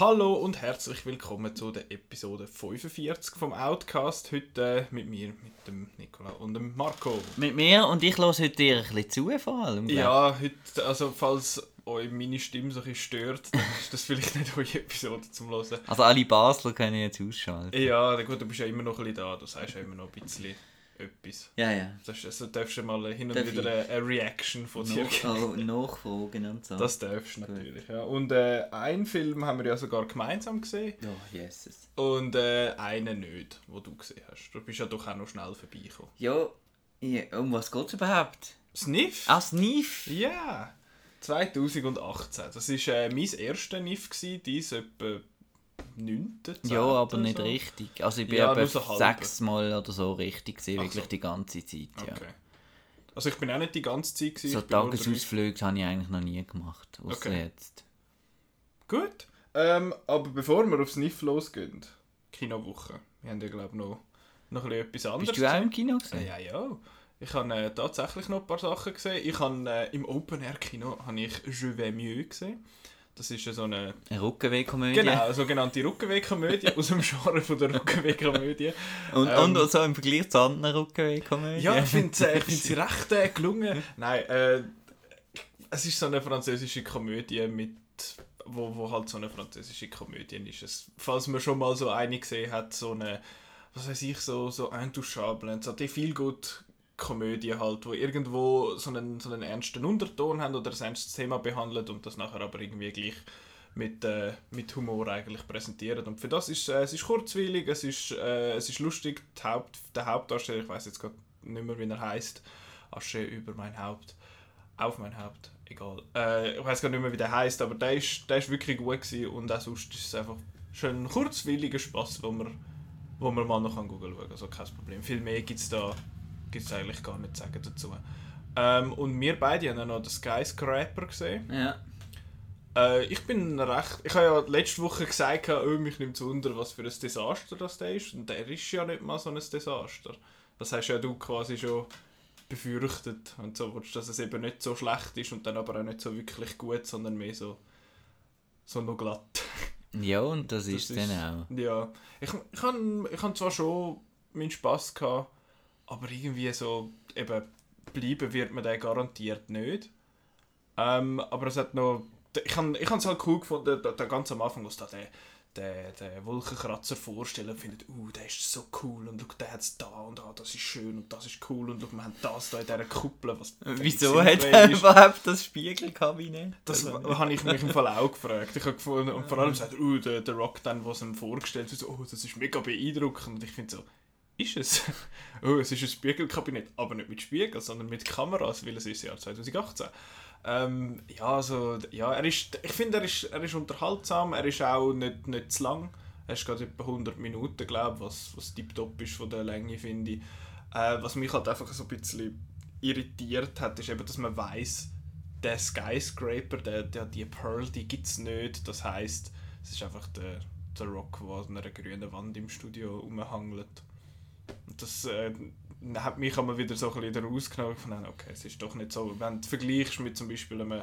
Hallo und herzlich willkommen zu der Episode 45 vom Outcast. Heute äh, mit mir, mit dem Nicola und dem Marco. Mit mir und ich höre heute dir ein bisschen zu vor allem. Ja, heute, also falls euch meine Stimme so ein bisschen stört, dann ist das vielleicht nicht eure Episode zum Hören. Also alle Basler können jetzt ausschalten. Ja, gut, du bist ja immer noch ein bisschen da, du sagst ja immer noch ein bisschen etwas. Ja, ja. Das also darfst du mal hin und Darf wieder eine, eine Reaction von dir geben. oh, nachfragen und so. Das darfst du natürlich, ja. Und äh, einen Film haben wir ja sogar gemeinsam gesehen. Oh, Jesus. Und äh, einen nicht, wo du gesehen hast. Du bist ja doch auch noch schnell vorbeigekommen. Ja, ja, um was geht es überhaupt? Sniff? Ah, Sniff? Ja! 2018. Das war äh, mein erster Niff, dies etwa 9. Ja, aber nicht richtig. Also ich bin Ja, so sechsmal oder so richtig gewesen, wirklich so. die ganze Zeit, ja. Okay. Also ich bin auch nicht die ganze Zeit gewesen. So Tagesausflüge habe ich eigentlich noch nie gemacht, außer Okay. jetzt. Gut. Ähm, aber bevor wir aufs Niff losgehen, Kinowoche. Wir haben ja glaube ich noch, noch ein bisschen etwas anderes Bist du auch im Kino gesehen? Ja, ja. Ich habe äh, tatsächlich noch ein paar Sachen gesehen. Ich habe äh, im Open Air Kino habe ich Je vais mieux gesehen. Das ist ja so eine Eine Rückenwehkomödie? genau, eine sogenannte Rückenwegkomödie aus dem Genre von der Rückenwegkomödie. Und, Ähm, und so im Vergleich zu anderen Rückenwehkomödien? Ja, ich finde äh, find sie recht äh, gelungen. Nein, äh, es ist so eine französische Komödie mit wo, wo halt so eine französische Komödie ist. Es, falls man schon mal so eine gesehen hat, so eine, was weiß ich, so, so Intouchable, so die viel gut Komödie halt, wo irgendwo so einen, so einen ernsten Unterton haben oder ein ernstes Thema behandelt und das nachher aber irgendwie gleich mit, äh, mit Humor eigentlich präsentiert. Und für das ist äh, es ist kurzweilig, es ist, äh, es ist lustig. Haupt, der Hauptdarsteller, ich weiß jetzt gerade nicht mehr, wie er heißt, Asche über mein Haupt, auf mein Haupt, egal. Äh, ich weiß gar nicht mehr, wie der heißt, aber der ist, der ist wirklich gut gewesen und auch sonst ist es einfach schön ein kurzweiliger Spaß, wo man, wo man mal noch an Google schauen kann. Also kein Problem. Viel mehr gibt es da gibt's eigentlich gar nicht zu sagen dazu. Ähm, und wir beide haben ja noch den Skyscraper gesehen. Ja. Äh, ich bin recht. Ich habe ja letzte Woche gesagt, oh, mich nimmt Wunder, was für ein Desaster das der ist. Und der ist ja nicht mal so ein Desaster. Das hast ja du quasi schon befürchtet. Und so, dass es eben nicht so schlecht ist und dann aber auch nicht so wirklich gut, sondern mehr so, so noch glatt. Ja, und das, Das ist ist- dann auch. Ja, ich, ich habe ich hab zwar schon meinen Spass gehabt, aber irgendwie so, eben, bleiben wird man den garantiert nicht. Ähm, aber es hat noch, ich habe ich es halt cool gefunden, da, da ganz am Anfang, wo da den, den, den Wolkenkratzer vorstellen und findet, uh, der ist so cool und schau, der hat es da und ah, das ist schön und das ist cool und schau, wir haben das da in dieser Kuppel, was Wieso völlig hat er überhaupt das Spiegelkabinett? Das Also, habe ich mich im Fall auch gefragt. Ich habe gefunden, und vor allem sagt, uh, der, der Rock dann, was ihm vorgestellt wird, so, oh, das ist mega beeindruckend. Und ich finde so, ist es? oh, es ist ein Spiegelkabinett, aber nicht mit Spiegel, sondern mit Kameras, weil es ist Jahr 2018. Ähm, ja, also, ja, er ist, ich finde, er ist, er ist unterhaltsam, er ist auch nicht, nicht zu lang. Er ist gerade etwa 100 Minuten, glaube ich, was, was tiptop ist von der Länge, finde ich. Äh, was mich halt einfach so ein bisschen irritiert hat, ist eben, dass man weiß, der Skyscraper, der, der, die Pearl, die gibt es nicht. Das heißt, es ist einfach der, der Rock, der an einer grünen Wand im Studio rumhangelt. Das äh, hat mich aber wieder so ein bisschen rausgenommen. Fand, okay, es ist doch nicht so. Wenn du vergleichst mit zum Beispiel einem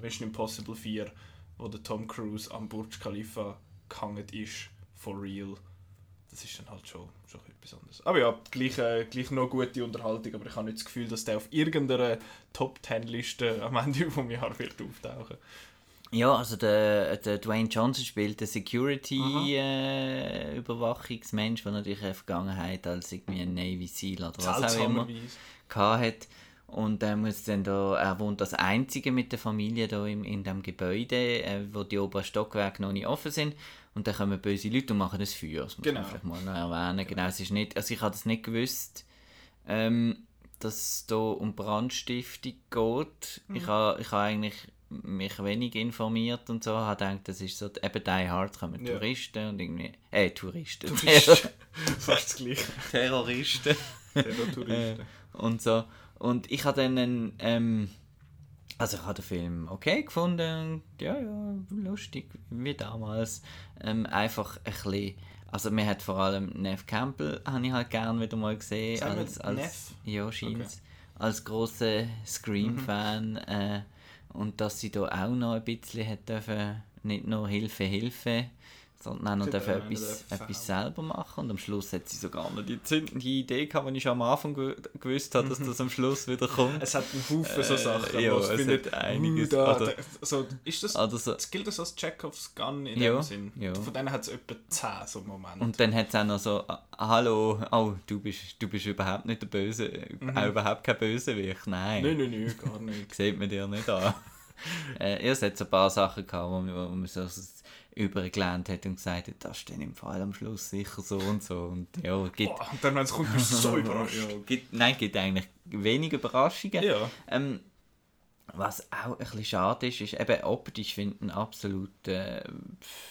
Mission Impossible 4, wo der Tom Cruise am Burj Khalifa gehangen ist, for real, das ist dann halt schon, schon etwas anderes. Aber ja, gleich, äh, gleich noch gute Unterhaltung, aber ich habe nicht das Gefühl, dass der auf irgendeiner Top-10-Liste am Ende vom Jahr wird auftauchen. Ja, also der, der Dwayne Johnson spielt den Security-Überwachungsmensch, der natürlich eine Vergangenheit als irgendwie ein Navy Seal oder was auch immer hat. Und er muss dann da, er wohnt als Einziger mit der Familie da im, in dem Gebäude, äh, wo die oberen Stockwerke noch nicht offen sind. Und dann kommen böse Leute und machen das Feuer. Das muss Genau. man vielleicht mal noch erwähnen. Genau, es ist nicht, also ich habe das nicht gewusst, ähm, dass es da um Brandstiftung geht. Mhm. Ich habe ich habe eigentlich mich wenig informiert und so, habe gedacht, das ist so, eben Die Hard kommen Ja. Touristen und irgendwie, äh, Touristen, Touristen. Fast das gleiche. Terroristen Terror-Touristen. und so. Und ich habe dann einen, ähm, also ich habe den Film okay gefunden, ja, ja, lustig, wie damals. Ähm, einfach ein bisschen, also mir hat vor allem Nev Campbell, habe ich halt gern wieder mal gesehen. Als, als, Nev? Ja, scheint's. Als grosser Scream-Fan. Äh, und dass sie da auch noch ein bisschen hat dürfen nicht nur Hilfe, Hilfe, sondern auch dürfen etwas, etwas selber machen. Und am Schluss hat sie sogar noch die zündende Idee gehabt, die ich schon am Anfang gew gewusst habe, dass das am Schluss wieder kommt. Es hat einen Haufen so Äh, Sachen, ja, es findet, einiges, uh, da, oder- so, ist das, Also so, das gilt das als Chekhovs Gun in Ja, dem Sinn? ja. Von denen hat es etwa 10 so Momente. und dann hat es auch noch so, ah, hallo, oh, du bist, du bist überhaupt nicht der Böse, auch überhaupt kein Bösewicht, nein. Nein, nein, nein, gar nicht. sieht man dir nicht an. äh, es hat so ein paar Sachen gehabt, wo man, wo man so übergelernt hat und gesagt hat, das ist dann im Fall am Schluss sicher so und so. Und ja, gibt, Boah, und dann, wenn es kommt, bist du so überrascht. ja, gibt, nein, gibt eigentlich wenig Überraschungen. Ja. Ähm, was auch ein bisschen schade ist, ist eben optisch finde ich ihn absolut äh,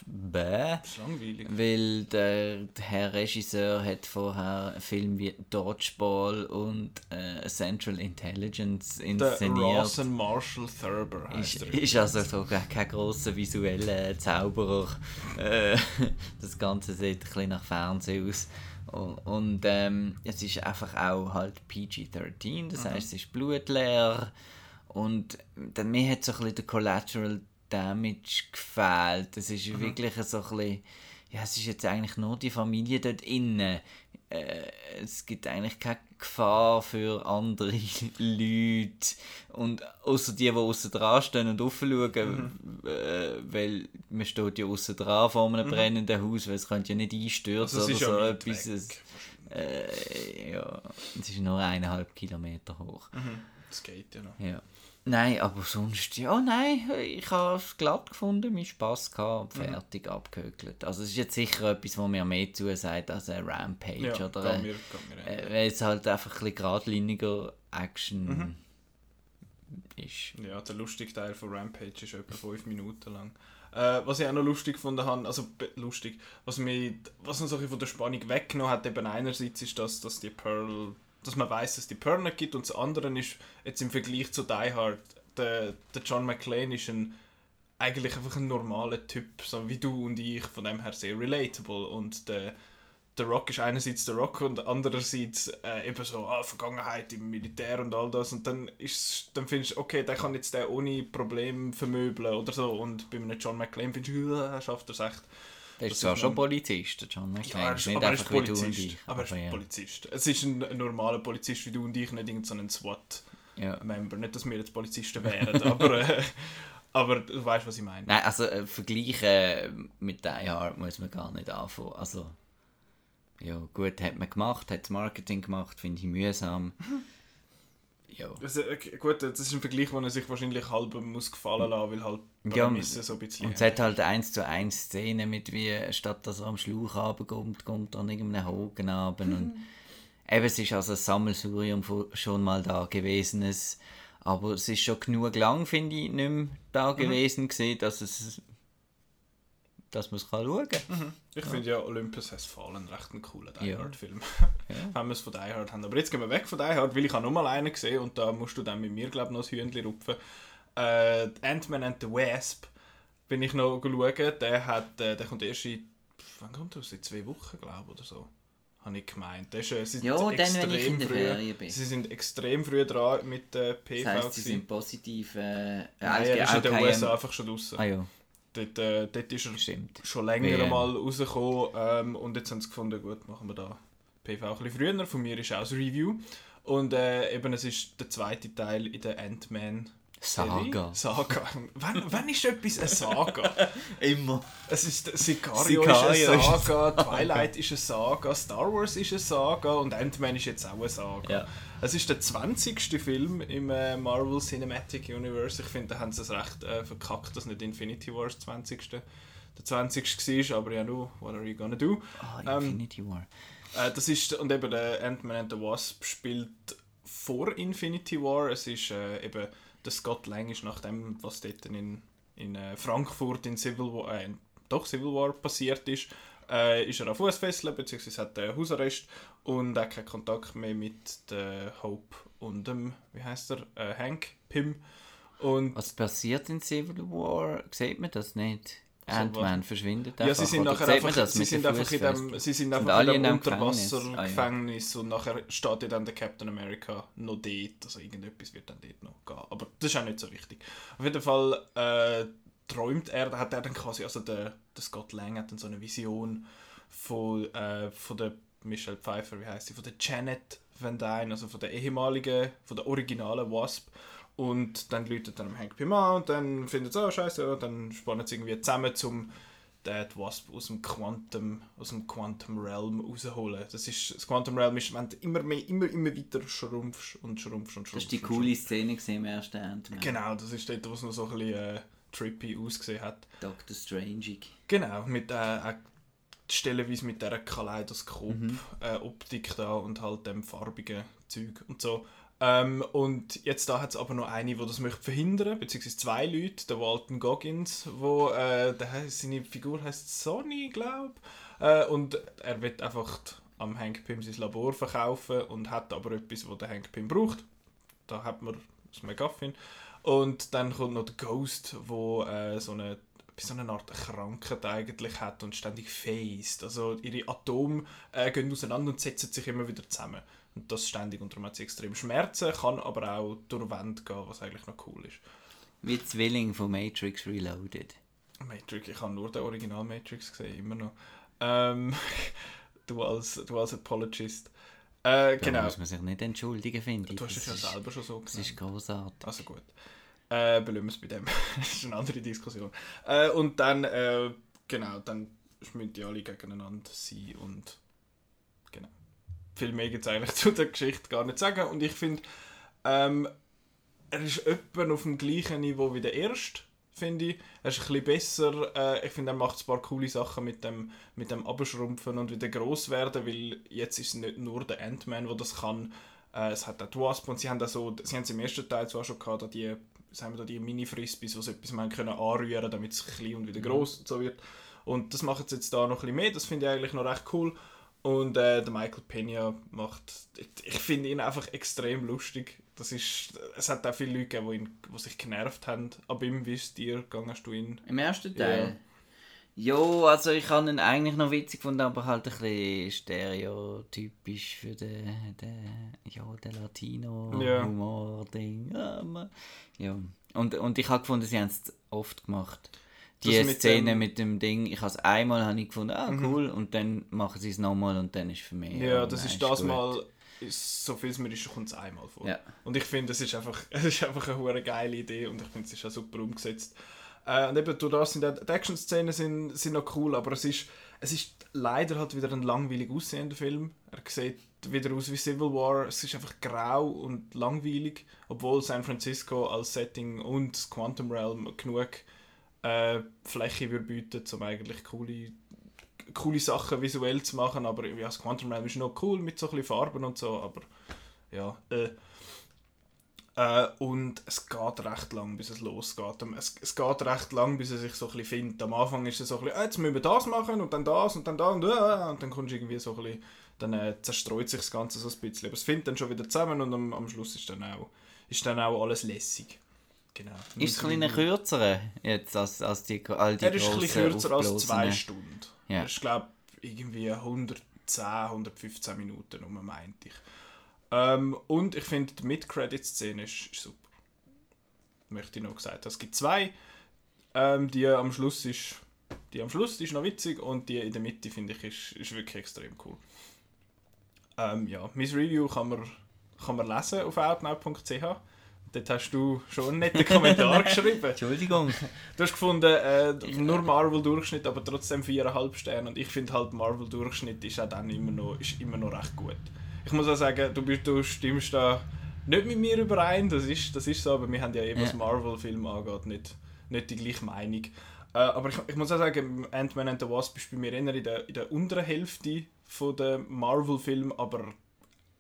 bäh. Langweilig. Weil der, der Herr Regisseur hat vorher Filme wie Dodgeball und äh, Central Intelligence Der inszeniert. Rawson Marshall Thurber heißt Ist, er. ist also so kein, grosser visueller Zauberer. Äh, das Ganze sieht ein bisschen nach Fernsehen aus. Und, ähm, es ist einfach auch halt PG-13, das heißt, es ist blutleer. Und dann, mir hat so ein bisschen der Collateral Damage gefehlt. Es ist wirklich so ein bisschen, ja, es ist jetzt eigentlich nur die Familie dort innen. Äh, es gibt eigentlich keine Gefahr für andere Leute. Und außer die, die außen dran stehen und aufschauen, äh, weil man steht ja außen dran vor einem brennenden Haus, weil es könnte ja nicht einstürzen Also oder so etwas. Es, äh, ja, es ist nur eineinhalb Kilometer hoch. Mhm. Das geht ja noch. Ja. Nein, aber sonst, ja, nein, ich habe es glatt gefunden, mir Spass gehabt, Mhm. fertig abgehökelt. Also es ist jetzt sicher etwas, was mir mehr zusagt als ein Rampage Ja, oder ein, mir, geht mir äh, es halt einfach ein bisschen geradliniger Action Mhm. ist. Ja, der lustige Teil von Rampage ist etwa 5 Minuten lang. Äh, was ich auch noch lustig gefunden habe, also lustig, was mir was uns so ein bisschen von der Spannung weggenommen hat, eben einerseits ist das, dass die Pearl, dass man weiß, dass die Pearl nicht gibt und das andere ist jetzt im Vergleich zu Die Hard, der, der John McClane ist ein eigentlich einfach ein normaler Typ, so wie du und ich, von dem her sehr relatable. Und der der Rock ist einerseits der Rock und andererseits äh, eben so ah, Vergangenheit im Militär und all das. Und dann ist dann findest du okay der kann jetzt der ohne Problem vermöbeln oder so. Und bei einem John McClane findest du uh, schafft er es echt Der ist Das zwar ist schon noch- Polizist, John McClane, ja, er ist, nicht aber er ist Polizist ich. aber er ist ja. Polizist es ist ein, ein normaler Polizist wie du und ich nicht irgendein so ein SWAT Ja. Member nicht dass wir jetzt Polizisten wären aber äh, aber du weißt was ich meine Nein, also äh, vergleichen mit Die Hard muss man gar nicht anfangen. Also, ja, gut, hat man gemacht, hat das Marketing gemacht, finde ich mühsam. Ja. also, äh, gut, das ist ein Vergleich, den er sich wahrscheinlich halb muss gefallen lassen, weil halt Ja, Prämisse so ein bisschen Und es hat halt eins zu eins Szenen mit wie, statt dass er am Schlauch runterkommt, kommt er an irgendeinem Haken runter. Und eben, es ist also ein Sammelsurium von schon mal da gewesen. Es, aber es ist schon genug lang, finde ich, nicht mehr da gewesen gewesen, dass es dass man es kann schauen kann. Ich finde ja Olympus Has Fallen recht ein cooler Die Ja. Hard Film. Ja. Wenn wir es von Die Hard haben. Aber jetzt gehen wir weg von Die Hard, weil ich habe noch mal einen gesehen und da musst du dann mit mir glaube noch das Hühnchen rupfen. Äh, Ant-Man and the Wasp bin ich noch schauen. Der, hat, äh, der kommt erst in, wann kommt er aus? In zwei Wochen glaube ich oder so. Habe ich gemeint. Der ist, äh, sie sind Ja, dann, wenn ich in der früh- bin. Sie sind extrem früh dran mit der PV. Das heisst, sie sind positiv. Äh, Nein, er ist in den. USA einfach schon draußen. Ah ja, Dort, äh, dort ist er stimmt. schon länger WM. mal rausgekommen ähm, und jetzt haben sie gefunden, gut, machen wir da PV ein bisschen früher. Von mir ist auch das Review. Und äh, eben, es ist der zweite Teil in der Ant-Man. Saga. Saga. wann, wann ist etwas eine Saga? Immer. Es ist Sicario, Sicario ist eine ist- Saga, Twilight ist eine Saga, Star Wars ist eine Saga und Ant-Man ist jetzt auch eine Saga. Ja. Es ist der 20. Film im äh, Marvel Cinematic Universe. Ich finde, da haben sie es recht äh, verkackt, dass nicht Infinity Wars 20. der 20. war, aber ja, nu, what are you gonna do? Ah, Ähm, Infinity War. Äh, das ist, und eben der Ant-Man and the Wasp spielt vor Infinity War. Es ist äh, eben, der Scott Lang ist nach dem, was dort in, in äh, Frankfurt in Civil War, äh, doch Civil War passiert ist, äh, ist er auf Fußfesseln, beziehungsweise hat er Hausarrest und hat keinen Kontakt mehr mit der Hope und dem, wie heißt er, äh, Hank Pym. Und Was passiert in Civil War? Sieht man das nicht? Ant-Man verschwindet Ja, sie sind oder nachher einfach, das sie sind einfach in dem, sie sind einfach in dem dem Gefängnis? Unterwassergefängnis und nachher steht ja dann der Captain America noch dort, also irgendetwas wird dann dort noch gehen. Aber das ist auch nicht so wichtig. Auf jeden Fall, äh, träumt er, hat er dann quasi, also der, der Scott Lang hat dann so eine Vision von, äh, von der Michelle Pfeiffer, wie heißt sie, von der Janet Van Dyne, also von der ehemaligen, von der originalen Wasp. Und dann läutet dann Hank Pym an und dann findet sie, oh scheiße, ja, dann spannen sie irgendwie zusammen, um den Wasp aus dem Quantum, aus dem Quantum Realm rausholen. Das, ist, das Quantum Realm ist, wenn du immer mehr, immer, immer weiter schrumpfst und schrumpfst und schrumpfst. Das ist die und coole Szene gewesen im ersten Ant-Man. Genau, das ist dort, wo es noch so ein bisschen äh, trippy ausgesehen hat. Dr. Strange. Genau, mit äh, stellenweise mit dieser Kaleidoskop-Optik da und halt dem farbigen Zeug und so. Ähm, und jetzt da hat es aber noch eine, die das möchte verhindern, beziehungsweise zwei Leute, der Walton Goggins, wo äh, der, seine Figur heißt Sonny, glaube äh, und er wird einfach am Hank Pym sein Labor verkaufen und hat aber etwas, was der Hank Pym braucht. Da hat man das McGuffin. Und dann kommt noch der Ghost, wo äh, so eine so eine Art Krankheit eigentlich hat und ständig phased. Also ihre Atome äh, gehen auseinander und setzen sich immer wieder zusammen. Und das ständig und darum hat sie extrem Schmerzen, kann aber auch durch Wände gehen, was eigentlich noch cool ist. Wie Zwilling von Matrix Reloaded. Matrix, ich habe nur den Original Matrix gesehen, immer noch. Ähm, du, als, du als Apologist. Äh, Da genau. muss man sich nicht entschuldigen, finde ich. Du hast dich ja selber schon so Das ist großartig. Also gut. Äh, belassen wir es bei dem. das ist eine andere Diskussion. Äh, und dann, äh, genau, dann müssen die alle gegeneinander sein und genau. Viel mehr gibt es eigentlich zu der Geschichte gar nicht sagen. Und ich finde, ähm, er ist etwa auf dem gleichen Niveau wie der erste, finde ich. Er ist ein bisschen besser. Äh, ich finde, er macht ein paar coole Sachen mit dem, mit dem Abschrumpfen und wieder gross werden, weil jetzt ist es nicht nur der Ant-Man, der das kann. Äh, es hat auch die Wasp und sie haben, so, sie haben es im ersten Teil zwar schon gehabt, die, sagen wir da, die Mini-Frisbees, die so etwas man können anrühren damit es klein und wieder gross und so wird. Und das machen sie jetzt da noch ein bisschen mehr, das finde ich eigentlich noch recht cool. Und äh, der Michael Pena macht, ich, finde ihn einfach extrem lustig. Das ist, es hat auch viele Leute gegeben, die, ihn, die sich genervt haben. Ab ihm, wie ist dir gegangen, hast du ihn? Im ersten Teil? Jo, also ich habe ihn eigentlich noch witzig gefunden, aber halt ein bisschen stereotypisch für den, den, ja, den. Latino-Humor-Ding. Ja, ma- ja. Und, und ich habe gefunden, sie haben es oft gemacht. Die Das mit Szene dem- mit dem Ding, ich habe es einmal habe ich gefunden, ah cool, und dann machen sie es nochmal und dann ist für mich. Ja, das nein, ist das gut. Mal, ist, so viel es mir ist, kommt es einmal vor. Ja. Und ich finde, es ist einfach, es ist einfach eine geile Idee und ich finde, es ist auch super umgesetzt. Äh, und eben, das sind die Action-Szenen sind, sind noch cool, aber es ist, es ist leider halt wieder ein langweilig aussehender Film. Er sieht wieder aus wie Civil War. Es ist einfach grau und langweilig, obwohl San Francisco als Setting und das Quantum Realm genug äh, Fläche würde bieten, um eigentlich coole coole Sachen visuell zu machen, aber ja, das Quantum Realm ist noch cool mit so ein bisschen Farben und so, aber ja, äh, äh, und es geht recht lang, bis es losgeht. Es, es geht recht lang, bis er sich so ein bisschen findet. Am Anfang ist es so ein bisschen, ah, jetzt müssen wir das machen und dann das und dann da und, äh, und dann kommst du irgendwie so ein bisschen, dann äh, zerstreut sich das Ganze so ein bisschen. Aber es findet dann schon wieder zusammen und am, am Schluss ist dann auch, ist dann auch alles lässig. Genau. Ist es ein bisschen kürzer jetzt als, als die, all die Er ist ein bisschen kürzer als zwei Stunden. Ja. Ist, glaube irgendwie 110, 115 Minuten, um meinte ich. Ähm, und ich finde, die Mid-Credit-Szene ist, ist super. Möchte ich noch gesagt haben. Es gibt zwei. Ähm, die am Schluss ist die am Schluss ist noch witzig und die in der Mitte finde ich ist, ist wirklich extrem cool. Ähm, ja, mein Review kann man, kann man lesen auf outnow.ch. Dort hast du schon einen netten Kommentar geschrieben. Entschuldigung. Du hast gefunden, äh, nur Marvel-Durchschnitt, aber trotzdem 4,5 Sterne. Und ich finde halt, Marvel-Durchschnitt ist auch dann immer noch, ist immer noch recht gut. Ich muss auch sagen, du, bist, du stimmst da nicht mit mir überein, das ist, das ist so, aber wir haben ja eben, was Ja. Marvel-Film angeht, nicht, nicht die gleiche Meinung. Äh, aber ich, ich muss auch sagen, Ant-Man and the Wasp ist bei mir eher in der, in der unteren Hälfte von der Marvel-Film, aber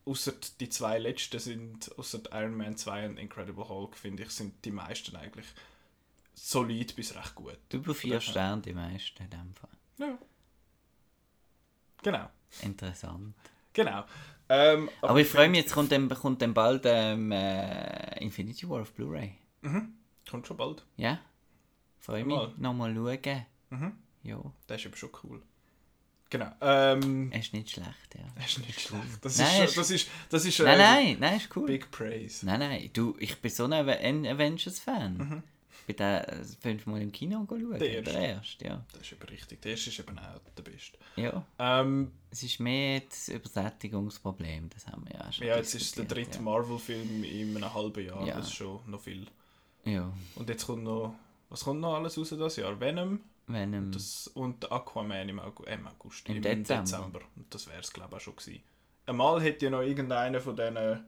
außer die zwei letzten sind, außer Iron Man 2 und Incredible Hulk, finde ich, sind die meisten eigentlich solid bis recht gut. Über vier Sterne die meisten in dem Fall. Ja. Genau. Interessant. Genau. Ähm, Aber, ich freue mich, jetzt kommt dann, kommt dann bald ähm, äh, Infinity War auf Blu-ray. Kommt schon bald. Ja? Freue mich. Mal. Nochmal schauen. Mhm. Ja, Das ist aber schon cool. Genau. Ähm, er ist nicht schlecht, ja. das ist nicht schlecht. Das Nein, ist, ist- schon- das ist, das ist Nein, äh, nein, nein, ist cool. Big Praise. Nein, nein, du, ich bin so ein Avengers-Fan. Mhm. Bin den äh, fünfmal im Kino schauen. Der erste. Der erste, ja. Das ist eben richtig. Der erste ist eben auch der beste. ja. Ähm, Es ist mehr das Übersättigungsproblem, das haben wir ja schon ja, jetzt ist der dritte Marvel-Film in einem halben Jahr. Ja. Das ist schon noch viel. Ja, ja. Und jetzt kommt noch... Was kommt noch alles raus das Jahr? Venom Venom. das, und Aquaman im August. Im, August Im Dezember. Und das wäre es, glaube ich, auch schon gewesen. Einmal hätte ja noch irgendeiner von diesen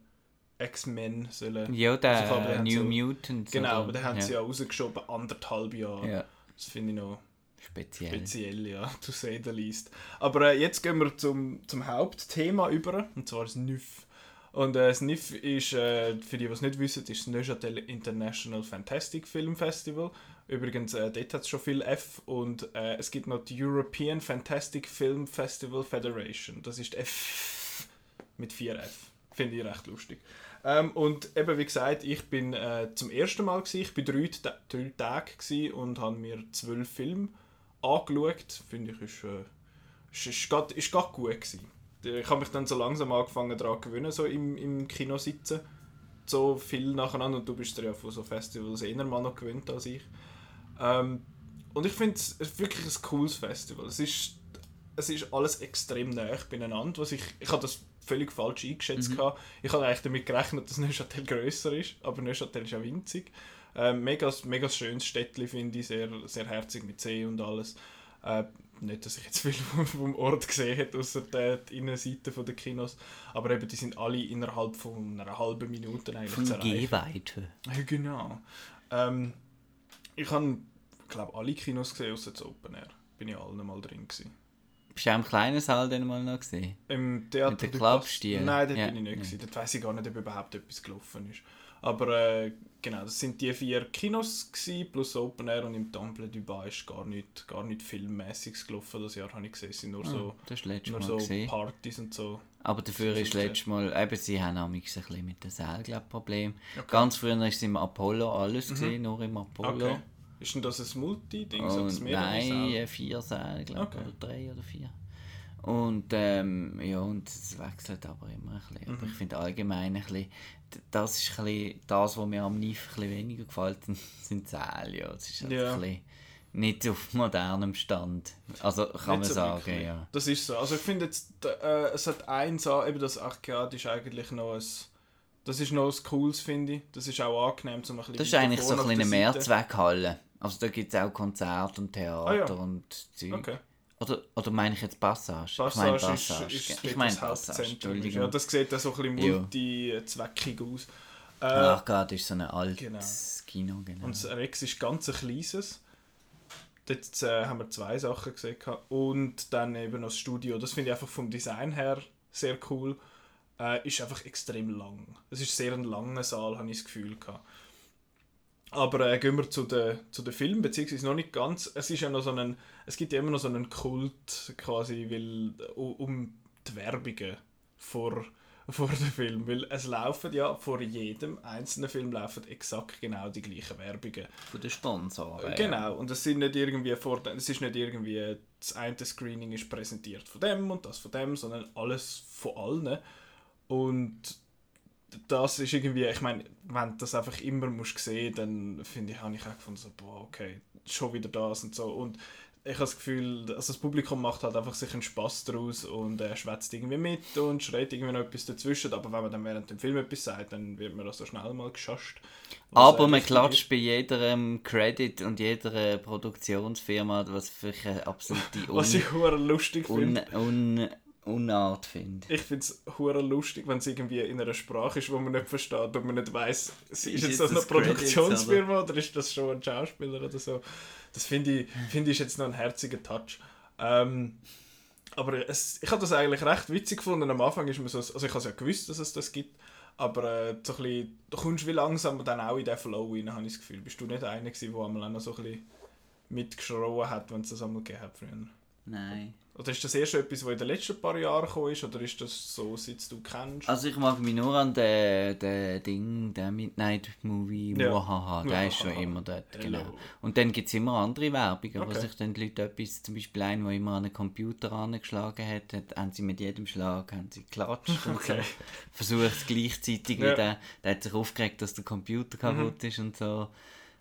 X-Men sollen... ja, der Also New so- Mutants. Genau, aber den haben ja. sie ja rausgeschoben, anderthalb Jahre. Ja, Das finde ich noch speziell. speziell, ja, to say the least. Aber äh, jetzt gehen wir zum, zum Hauptthema über, und zwar das NIF. Und äh, das NIF ist, äh, für die, die es nicht wissen, ist das Neuchâtel International Fantastic Film Festival. Übrigens, äh, dort hat es schon viel F und äh, es gibt noch die European Fantastic Film Festival Federation. Das ist F mit 4 F. Finde ich recht lustig. Ähm, und eben wie gesagt, ich bin äh, zum ersten Mal gewesen. Ich bin drei, drei Tage und habe mir zwölf Filme angeschaut. Finde ich, ist, äh, ist, ist, grad, gut gewesen. Ich habe mich dann so langsam angefangen daran gewöhnen, so im, im Kino sitzen. So viel nacheinander und du bist ja von so Festivals eher mal noch gewöhnt als ich. Ähm, und ich finde es wirklich ein cooles Festival. Es ist, es ist alles extrem nah beieinander. Was ich, ich habe das völlig falsch eingeschätzt. gehabt. Ich habe eigentlich damit gerechnet, dass Neuchâtel grösser ist, aber Neuchâtel ist ja winzig. Ähm, mega, mega schönes Städtchen finde ich, sehr, sehr herzig mit See und alles. Äh, nicht, dass ich jetzt viel vom, Ort gesehen hätte, außer der die Innenseite der Kinos. Aber eben, die sind alle innerhalb von einer halben Minute eigentlich Von zu erreichen. Gehweite. Ja, genau. Ähm, ich habe, glaube alle Kinos gesehen, außer das Open Air. Bin ich allen mal drin gewesen. Bist du auch im kleinen Saal dann mal noch gesehen? Im Theater Mit Klappstielen? Pass- Nein, dort Ja, bin ich nicht. ja. gewesen. Dort weiss ich gar nicht, ob überhaupt etwas gelaufen ist. Aber äh, genau, das sind die vier Kinos gewesen, plus Open Air und im Temple du Bas ist gar nicht, gar nicht filmmäßiges gelaufen. Das Jahr habe ich gesehen, es sind nur so, Ah, das ist letztes nur so gesehen. Partys und so. Aber dafür Das ist letztes Mal, eben, sie haben amigs ein bisschen mit den Sälen glaub, Problem. Okay. Mhm. Ganz früher war es im Apollo alles gesehen, nur im Apollo. Okay. Ist denn das ein Multi-Ding? Das mehrere nein, Säle? vier Säle, glaube Okay. oder drei oder vier. Und ähm, ja, und es wechselt aber immer ein bisschen. Mhm. Aber ich finde allgemein ein bisschen, das ist ein bisschen das, was mir am ein bisschen weniger gefällt, sind Säle. Ja. Es ist halt Ja. ein bisschen nicht auf modernem Stand. Also kann man Nicht so sagen, wirklich. ja. Das ist so. Also ich finde jetzt, äh, es hat eins an, eben das Arcade ist eigentlich noch ein, das ist noch was Cooles, finde ich. Das ist auch angenehm, um ein bisschen Das ist eigentlich so ein eine Mehrzweckhalle. Also da gibt es auch Konzerte und Theater Ah, ja. und Zeug. Okay. Oder, oder meine ich jetzt Passage? ich Passage, meine ist, Passage. ist, ich dort meine das Passage. Entschuldigung. Ja, das sieht auch so ein bisschen multizweckig aus. Äh, Arcade ist so ein altes genau. Kino, genau. Und das Rex ist ganz ein kleines. Dort äh, haben wir zwei Sachen gesehen. Und dann eben noch das Studio. Das finde ich einfach vom Design her sehr cool. Äh, ist einfach extrem lang. Es ist sehr ein langer Saal, habe ich das Gefühl. Gehabt. Aber äh, gehen wir zu den, zu den Filmen, beziehungsweise noch nicht ganz. Es ist ja noch so einen, es gibt ja immer noch so einen Kult quasi, weil, um die Werbungen vor, vor dem Film. Weil es laufen ja vor jedem einzelnen Film laufen exakt genau die gleichen Werbungen. Von den Sponsoren. Genau, und es sind nicht irgendwie vor, es ist nicht irgendwie das eine Screening ist präsentiert von dem und das von dem, sondern alles von allen. Und das ist irgendwie, ich meine, wenn du das einfach immer musst sehen, dann finde ich, habe ich auch gefunden, so, boah, okay, schon wieder das und so. Und ich habe das Gefühl, also das Publikum macht halt einfach sich einen Spaß daraus und äh, schwätzt irgendwie mit und schreit irgendwie noch etwas dazwischen. Aber wenn man dann während dem Film etwas sagt, dann wird man das so schnell mal geschascht. Aber äh, man klatscht bei jedem Credit und jeder Produktionsfirma, was für eine absolute ist. Was Un ich lustig Un finde. Un Unart finde. Ich finde es hure lustig, wenn es irgendwie in einer Sprache ist, wo man nicht versteht und man nicht weiß, ist, Ist jetzt das eine das Credits, Produktionsfirma oder? ist das schon ein Schauspieler oder so. Das finde ich, finde ich jetzt noch ein herziger Touch. Ähm, aber es, ich habe das eigentlich recht witzig gefunden. Am Anfang ist mir so, also ich habe es ja gewusst, dass es das gibt, aber äh, so ein bisschen, du kommst wie langsam dann auch in den Flow rein, habe ich das Gefühl. Bist du nicht einer gewesen, der einmal auch noch so ein bisschen mitgeschrauen hat, wenn es das einmal gegeben hat früher? Nein. Oder ist das erst etwas, was in den letzten paar Jahren gekommen ist, oder ist das so, seit du kennst? Also ich mag mich nur an den, den Ding, den Midnight Movie, Ja. Muahaha, der ist schon immer dort, Hello. genau. Und dann gibt es immer andere Werbungen, wo Okay. sich dann die Leute etwas, zum Beispiel ein, der immer an einen Computer angeschlagen hat, hat, haben sie mit jedem Schlag haben sie geklatscht und Okay. so. versucht gleichzeitig Ja. Mhm. der, der hat sich aufgeregt, dass der Computer kaputt ist und so.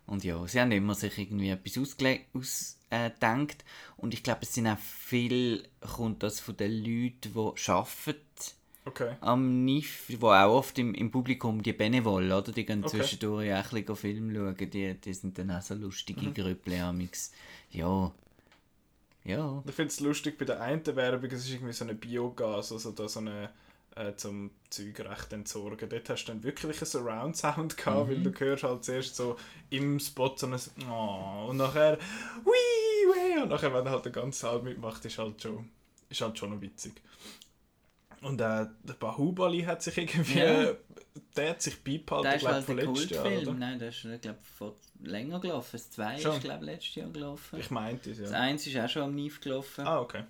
Und ja, sie haben immer sich irgendwie etwas ausgedacht. Und ich glaube, es sind auch viel, kommt das von den Leuten, die arbeiten Okay. am NIF, wo auch oft im, im Publikum die Benevol, oder? Die gehen Okay. zwischendurch auch ein bisschen Film schauen. Die, die sind dann auch so lustige Mhm. Grüppli amix. Ja. Ja. Ich finde es lustig, bei der einen Werbung, es ist irgendwie so eine Biogas, also da so eine äh, zum Zeug recht entsorgen. Dort hast du dann wirklich einen Surround-Sound gehabt, weil du hörst halt zuerst so im Spot so ein oh, und nachher wii, wii, und nachher, wenn er halt den ganzen Saal mitmacht, ist halt schon, ist halt schon noch witzig. Und äh, der Bahubali hat sich irgendwie, Ja. der hat sich beibehalten, glaube halt von der letztes Jahr, oder? Nein, der ist, glaube vor länger gelaufen. Das 2 Schon. ist, glaube ich, letztes Jahr gelaufen. Ich meinte es, Das ja. 1 ist auch schon am NIF gelaufen. Ah, okay.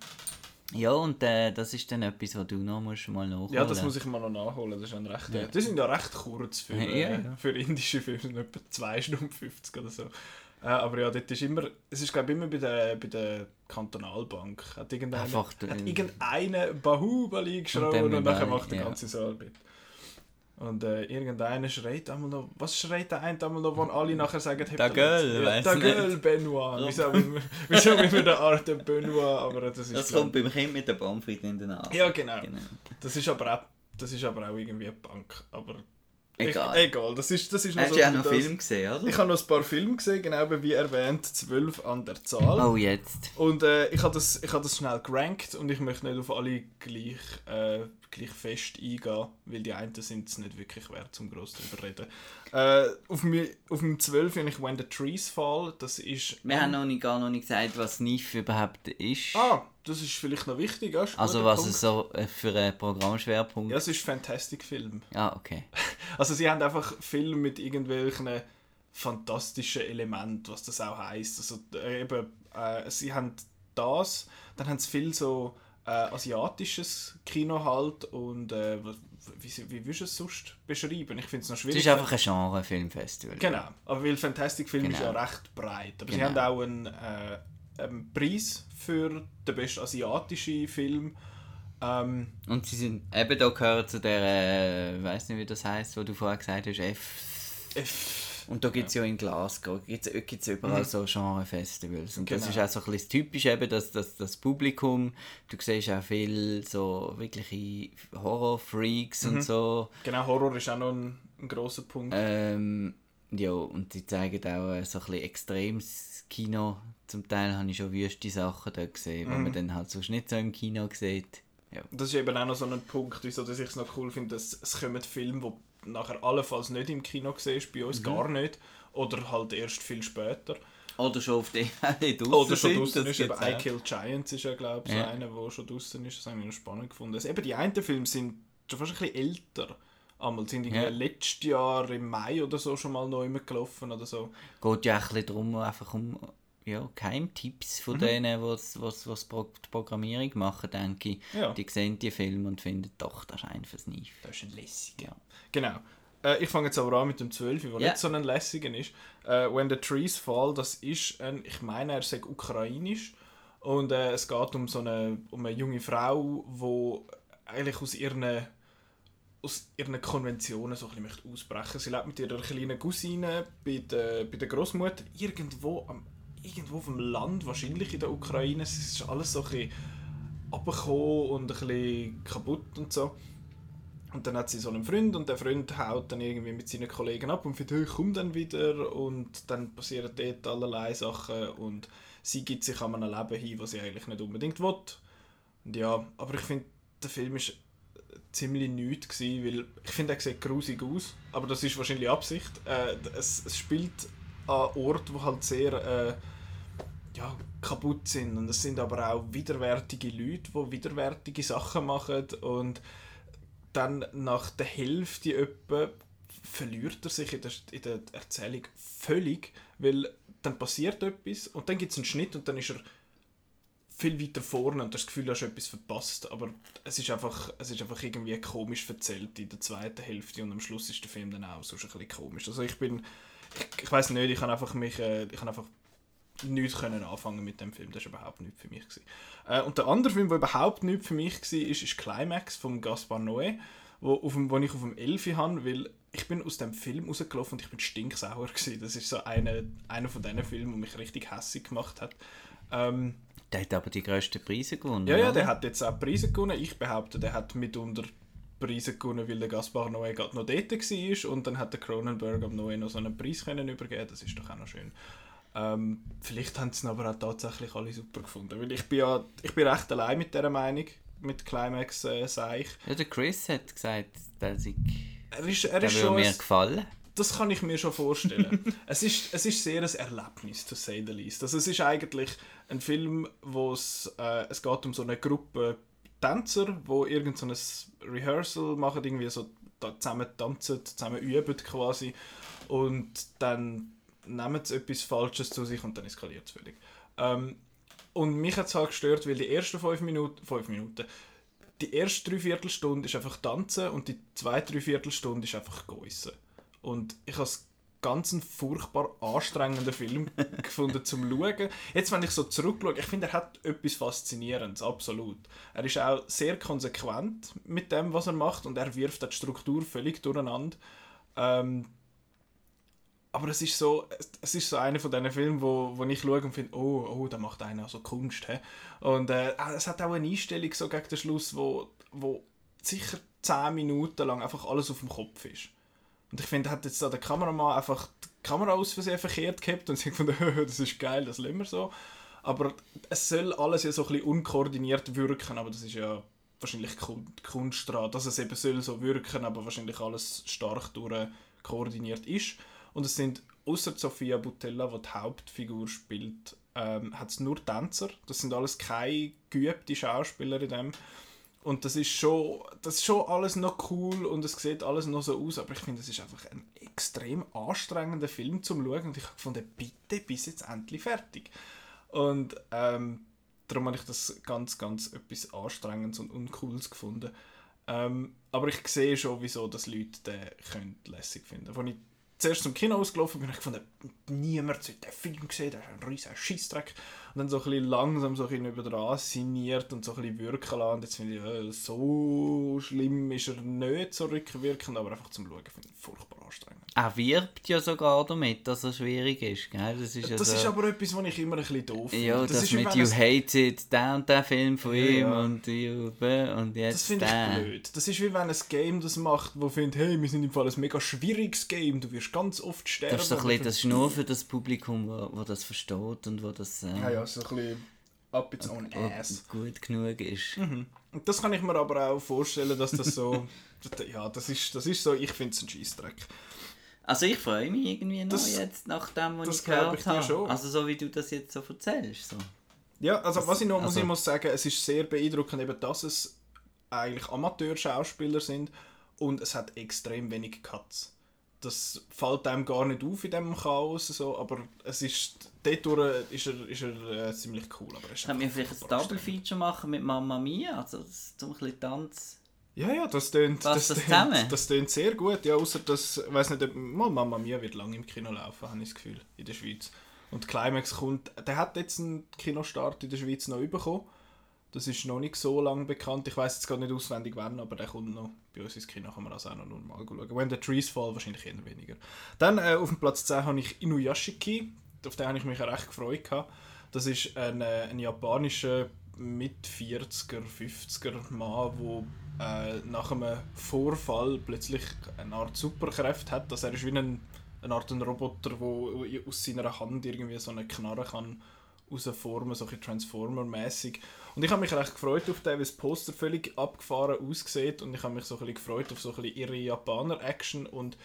Ja, und äh, das ist dann etwas, was du noch musst mal nachholen Ja, das muss ich mal noch nachholen. Das ist ein recht, Ja. Die sind ja recht kurz für, Ja, äh, ja. für indische Filme, etwa 2 Stunden 50 oder so. Äh, aber ja, dort ist immer, es ist glaube ich immer bei der, bei der Kantonalbank. Hat irgendeiner, Einfach, hat äh, irgendeiner Bahubali geschrien Und und, dann nachher macht der ja. ganze Saal mit. Und äh, irgendeiner schreit einmal noch, was schreit der eine einmal noch, wo alle nachher sagen, hey, Der Göll, ja, Der. Göll, Benoit. Wieso, wieso immer der Art Benoit, aber das ist... Das kommt beim Kind mit der Pomfrit in den Nase. Ja, genau. genau. Das ist aber auch, das ist aber auch irgendwie eine Bank. Aber Egal. Ich, egal, das ist, das ist noch Hast so du ja wie noch Film gesehen, oder? Ich habe noch ein paar Filme gesehen, genau wie erwähnt, zwölf an der Zahl. Oh, jetzt. Und äh, ich habe das, ich hab das schnell gerankt und ich möchte nicht auf alle gleich, äh, gleich fest eingehen, weil die einen sind es nicht wirklich wert, zum gross darüber reden. Äh, auf, mi, auf dem 12 finde ich When the Trees Fall, das ist... Wir haben noch nicht, gar noch nicht gesagt, was NIF überhaupt ist. Ah, das ist vielleicht noch wichtig, ja, ein also was Punkt. es so äh, für einen Programmschwerpunkt Ja, es ist Fantastic Film. Ah, okay. Also sie haben einfach Filme mit irgendwelchen fantastischen Elementen, was das auch heißt. Also äh, eben, äh, sie haben das, dann haben sie viel so äh, asiatisches Kino halt und äh, wie, sie- wie würdest du es sonst beschreiben? Ich finde es noch Es schwierig. ist einfach ein Genre-Filmfestival. Genau, aber weil Fantastic Film ist ja Genau. recht breit. Aber sie Genau. haben auch einen, äh, einen Preis für den besten asiatischen Film. Ähm, Und sie sind eben da gehört zu der, äh, weiß nicht wie das heißt, wo du vorher gesagt hast, F. F Und da gibt es ja. in Glasgow gibt's, gibt's überall so Genre-Festivals. Und das Genau. ist auch so ein bisschen das Typische, eben, dass, dass das Publikum, du siehst auch viel so wirkliche Horror-Freaks und so. genau, Horror ist auch noch ein, ein grosser Punkt. Ähm, ja, und die zeigen auch äh, so ein bisschen extremes Kino. Zum Teil habe ich schon wüste Sachen da gesehen, Mhm. die man dann halt sonst nicht so im Kino sieht. Ja. Das ist eben auch noch so ein Punkt, wieso dass ich es noch cool finde, dass es kommen Filme, die nachher allenfalls nicht im Kino siehst, bei Mhm. uns gar nicht. Oder halt erst viel später. Oder schon auf DVD draussen Oder schon draußen ist. Eben I. Kill Giants ist ja, glaube ich, Ja. so einer, der schon draußen ist. Das habe ich noch spannend gefunden. Also eben die einen Filme sind schon fast ein bisschen älter. Einmal sind irgendwie Ja. letztes Jahr im Mai oder so schon mal neu gelaufen oder so. geht ja auch ein bisschen darum, einfach um ja, Geheimtipps Mhm. von denen, was was was Pro die Programmierung machen, denke ich. Ja. Die sehen die Filme und finden, doch, das ist ein fürs NIF. Das ist ein lässiger. Ja. Genau. Äh, ich fange jetzt aber an mit dem 12, der Ja. nicht so ein lässiger ist. Äh, When the Trees Fall, das ist ein, ich meine, er sagt ukrainisch. Und äh, es geht um so eine, um eine junge Frau, die eigentlich aus ihren, aus ihren Konventionen so ein bisschen möchte ausbrechen Sie lebt mit ihrer kleinen Cousine bei der, bei der Großmutter irgendwo, am, irgendwo vom Land, wahrscheinlich in der Ukraine. Es ist alles so ein bisschen abgekommen und ein bisschen kaputt und so. Und dann hat sie so einen Freund und der Freund haut dann irgendwie mit seinen Kollegen ab und findet, hey, komm dann wieder und dann passieren dort allerlei Sachen und sie gibt sich an einem Leben hin, was sie eigentlich nicht unbedingt will. Und ja, aber ich finde, der Film ist ziemlich nichts weil ich finde, er sieht grusig aus, aber das ist wahrscheinlich Absicht. Äh, es, es spielt an Orten, wo halt sehr äh, ja, kaputt sind. Und es sind aber auch widerwärtige Leute, die widerwärtige Sachen machen. Und dann nach der Hälfte etwa verliert er sich in der, in der Erzählung völlig, weil dann passiert etwas und dann gibt es einen Schnitt und dann ist er viel weiter vorne und das Gefühl, du hast etwas verpasst, aber es ist einfach, es ist einfach irgendwie komisch erzählt in der zweiten Hälfte und am Schluss ist der Film dann auch sonst ein bisschen komisch. Also ich bin, ich, ich weiß nicht, ich kann einfach mich, äh, ich kann einfach nichts können anfangen mit dem Film, das war überhaupt nichts für mich. Gewesen. Äh, und der andere Film, der überhaupt nichts für mich war, ist, ist Climax von Gaspar Noé. wo, auf dem, wo ich auf dem Elfi habe, weil ich bin aus dem Film rausgelaufen und ich bin stinksauer gewesen. Das ist so einer, einer von diesen Filmen, der mich richtig hässlich gemacht hat. Ähm, der hat aber die grössten Preise gewonnen. ja, ja, der hat jetzt auch Preise gewonnen. Ich behaupte, der hat mitunter Preise gewonnen, weil der Gaspar Noé gerade noch dort war und dann hat der Cronenberg am Noé noch so einen Preis können übergeben. Das ist doch auch noch schön. Ähm, vielleicht haben sie ihn aber auch tatsächlich alle super gefunden, weil ich bin ja ich bin recht allein mit dieser Meinung, mit Climax äh, Seich. Ja, der Chris hat gesagt, der, sei, Er ist, er ist schon mir gefallen. das kann ich mir schon vorstellen. es, ist, es ist sehr ein Erlebnis, to say the least. Also es ist eigentlich ein Film, wo es, äh, es geht um so eine Gruppe Tänzer, wo irgend so ein Rehearsal machen, irgendwie so da zusammen tanzen, zusammen üben quasi und dann nehmen sie etwas Falsches zu sich und dann eskaliert es völlig. Ähm, und mich hat es halt gestört, weil die ersten fünf Minuten, fünf Minuten, die erste Dreiviertelstunde ist einfach tanzen und die zweite Dreiviertelstunde ist einfach geissen. Und ich habe ganz einen furchtbar anstrengenden Film gefunden zum Schauen. Jetzt, wenn ich so zurückschaue, ich finde, er hat etwas Faszinierendes, absolut. Er ist auch sehr konsequent mit dem, was er macht und er wirft die Struktur völlig durcheinander. Ähm, aber es ist so, es ist so einer von diesen Filmen, wo, wo ich schaue und finde, oh, oh, da macht einer so Kunst. He? Und äh, es hat auch eine Einstellung so gegen den Schluss, wo, wo sicher 10 Minuten lang einfach alles auf dem Kopf ist. Und ich finde, hat jetzt da der Kameramann einfach die Kamera aus Versehen verkehrt gehabt und sie gefunden, das ist geil, das lassen wir so. Aber es soll alles ja so ein bisschen unkoordiniert wirken, aber das ist ja wahrscheinlich Kun- Kunst daran, dass es eben soll so wirken, aber wahrscheinlich alles stark durch koordiniert ist. Und es sind, außer Sofia Butella, die die Hauptfigur spielt, ähm, hat es nur Tänzer. Das sind alles keine geübte Schauspieler in dem. Und das ist schon, das ist schon alles noch cool und es sieht alles noch so aus, aber ich finde, es ist einfach ein extrem anstrengender Film zum Schauen und ich habe gefunden, bitte, bis jetzt endlich fertig. Und ähm, darum habe ich das ganz, ganz etwas Anstrengendes und Uncooles gefunden. Ähm, aber ich sehe schon, wieso das Leute den können lässig finden. Als ich zuerst zum Kino ausgelaufen bin, habe ich gefunden, niemand hat den Film gesehen, der ist ein riesiger Scheissdreck. Und dann so ein bisschen langsam so ein bisschen über dran sinniert und so ein bisschen wirken lassen. Und jetzt finde ich, äh, so schlimm ist er nicht so rückwirkend, aber einfach zum Schauen finde ich furchtbar anstrengend. Er wirbt ja sogar damit, dass er schwierig ist. Gell? Das ist, Das so, ist aber etwas, was ich immer ein bisschen doof finde. Ja, das, ist wie mit You Hated, der und der Film von Ja, ihm und, you, und Das jetzt finde ich blöd. Das ist wie wenn ein Game das macht, wo findet, hey, wir sind im Fall ein mega schwieriges Game, du wirst ganz oft sterben. Das ist, so ein bisschen, das ist nur für das Publikum, wo, wo das versteht und wo das äh, Ja, ja, so ein bisschen up its own ass. gut genug ist. Und das kann ich mir aber auch vorstellen, dass das so... ja, das ist, das ist so, ich finde es ein Scheissdreck. Also ich freue mich irgendwie noch Das- jetzt nach dem, was das ich gehört ich habe. schon. Also so wie du das jetzt so erzählst. So. Ja, also was ich noch muss, also- ich muss sagen, es ist sehr beeindruckend, eben, dass es eigentlich Amateurschauspieler sind und es hat extrem wenig Cuts. Das fällt einem gar nicht auf in diesem Chaos, so, aber es ist, dort ist er, ist er äh, ziemlich cool. Aber er ist Können wir vielleicht ein furchtbar Double Feature machen mit Mamma Mia? Also das- zum ein bisschen Tanz. Ja, ja, das tönt, das, das tönt, zusammen? das tönt sehr gut. Ja, außer dass, ich weiß nicht, ob, Mama Mia wird lange im Kino laufen, habe ich das Gefühl, in der Schweiz. Und Climax kommt, der hat jetzt einen Kinostart in der Schweiz noch bekommen. Das ist noch nicht so lange bekannt. Ich weiß jetzt gar nicht auswendig wann, aber der kommt noch. Bei uns ins Kino kann man das auch noch normal schauen. When the Trees Fall wahrscheinlich eher weniger. Dann äh, auf dem Platz 10 habe ich Inuyashiki. Auf den habe ich mich recht gefreut. Gehabt. Das ist ein, äh, ein japanischer mit 40er, 50er Mann, der äh, nach einem Vorfall plötzlich eine Art Superkräfte hat. Dass er ist wie ein, eine Art ein Roboter, der aus seiner Hand irgendwie so eine Knarre kann rausformen, so ein Transformer-mäßig. Und ich habe mich recht gefreut auf den, weil das Poster völlig abgefahren aussieht und ich habe mich so ein gefreut auf so ein ihre Japaner-Action und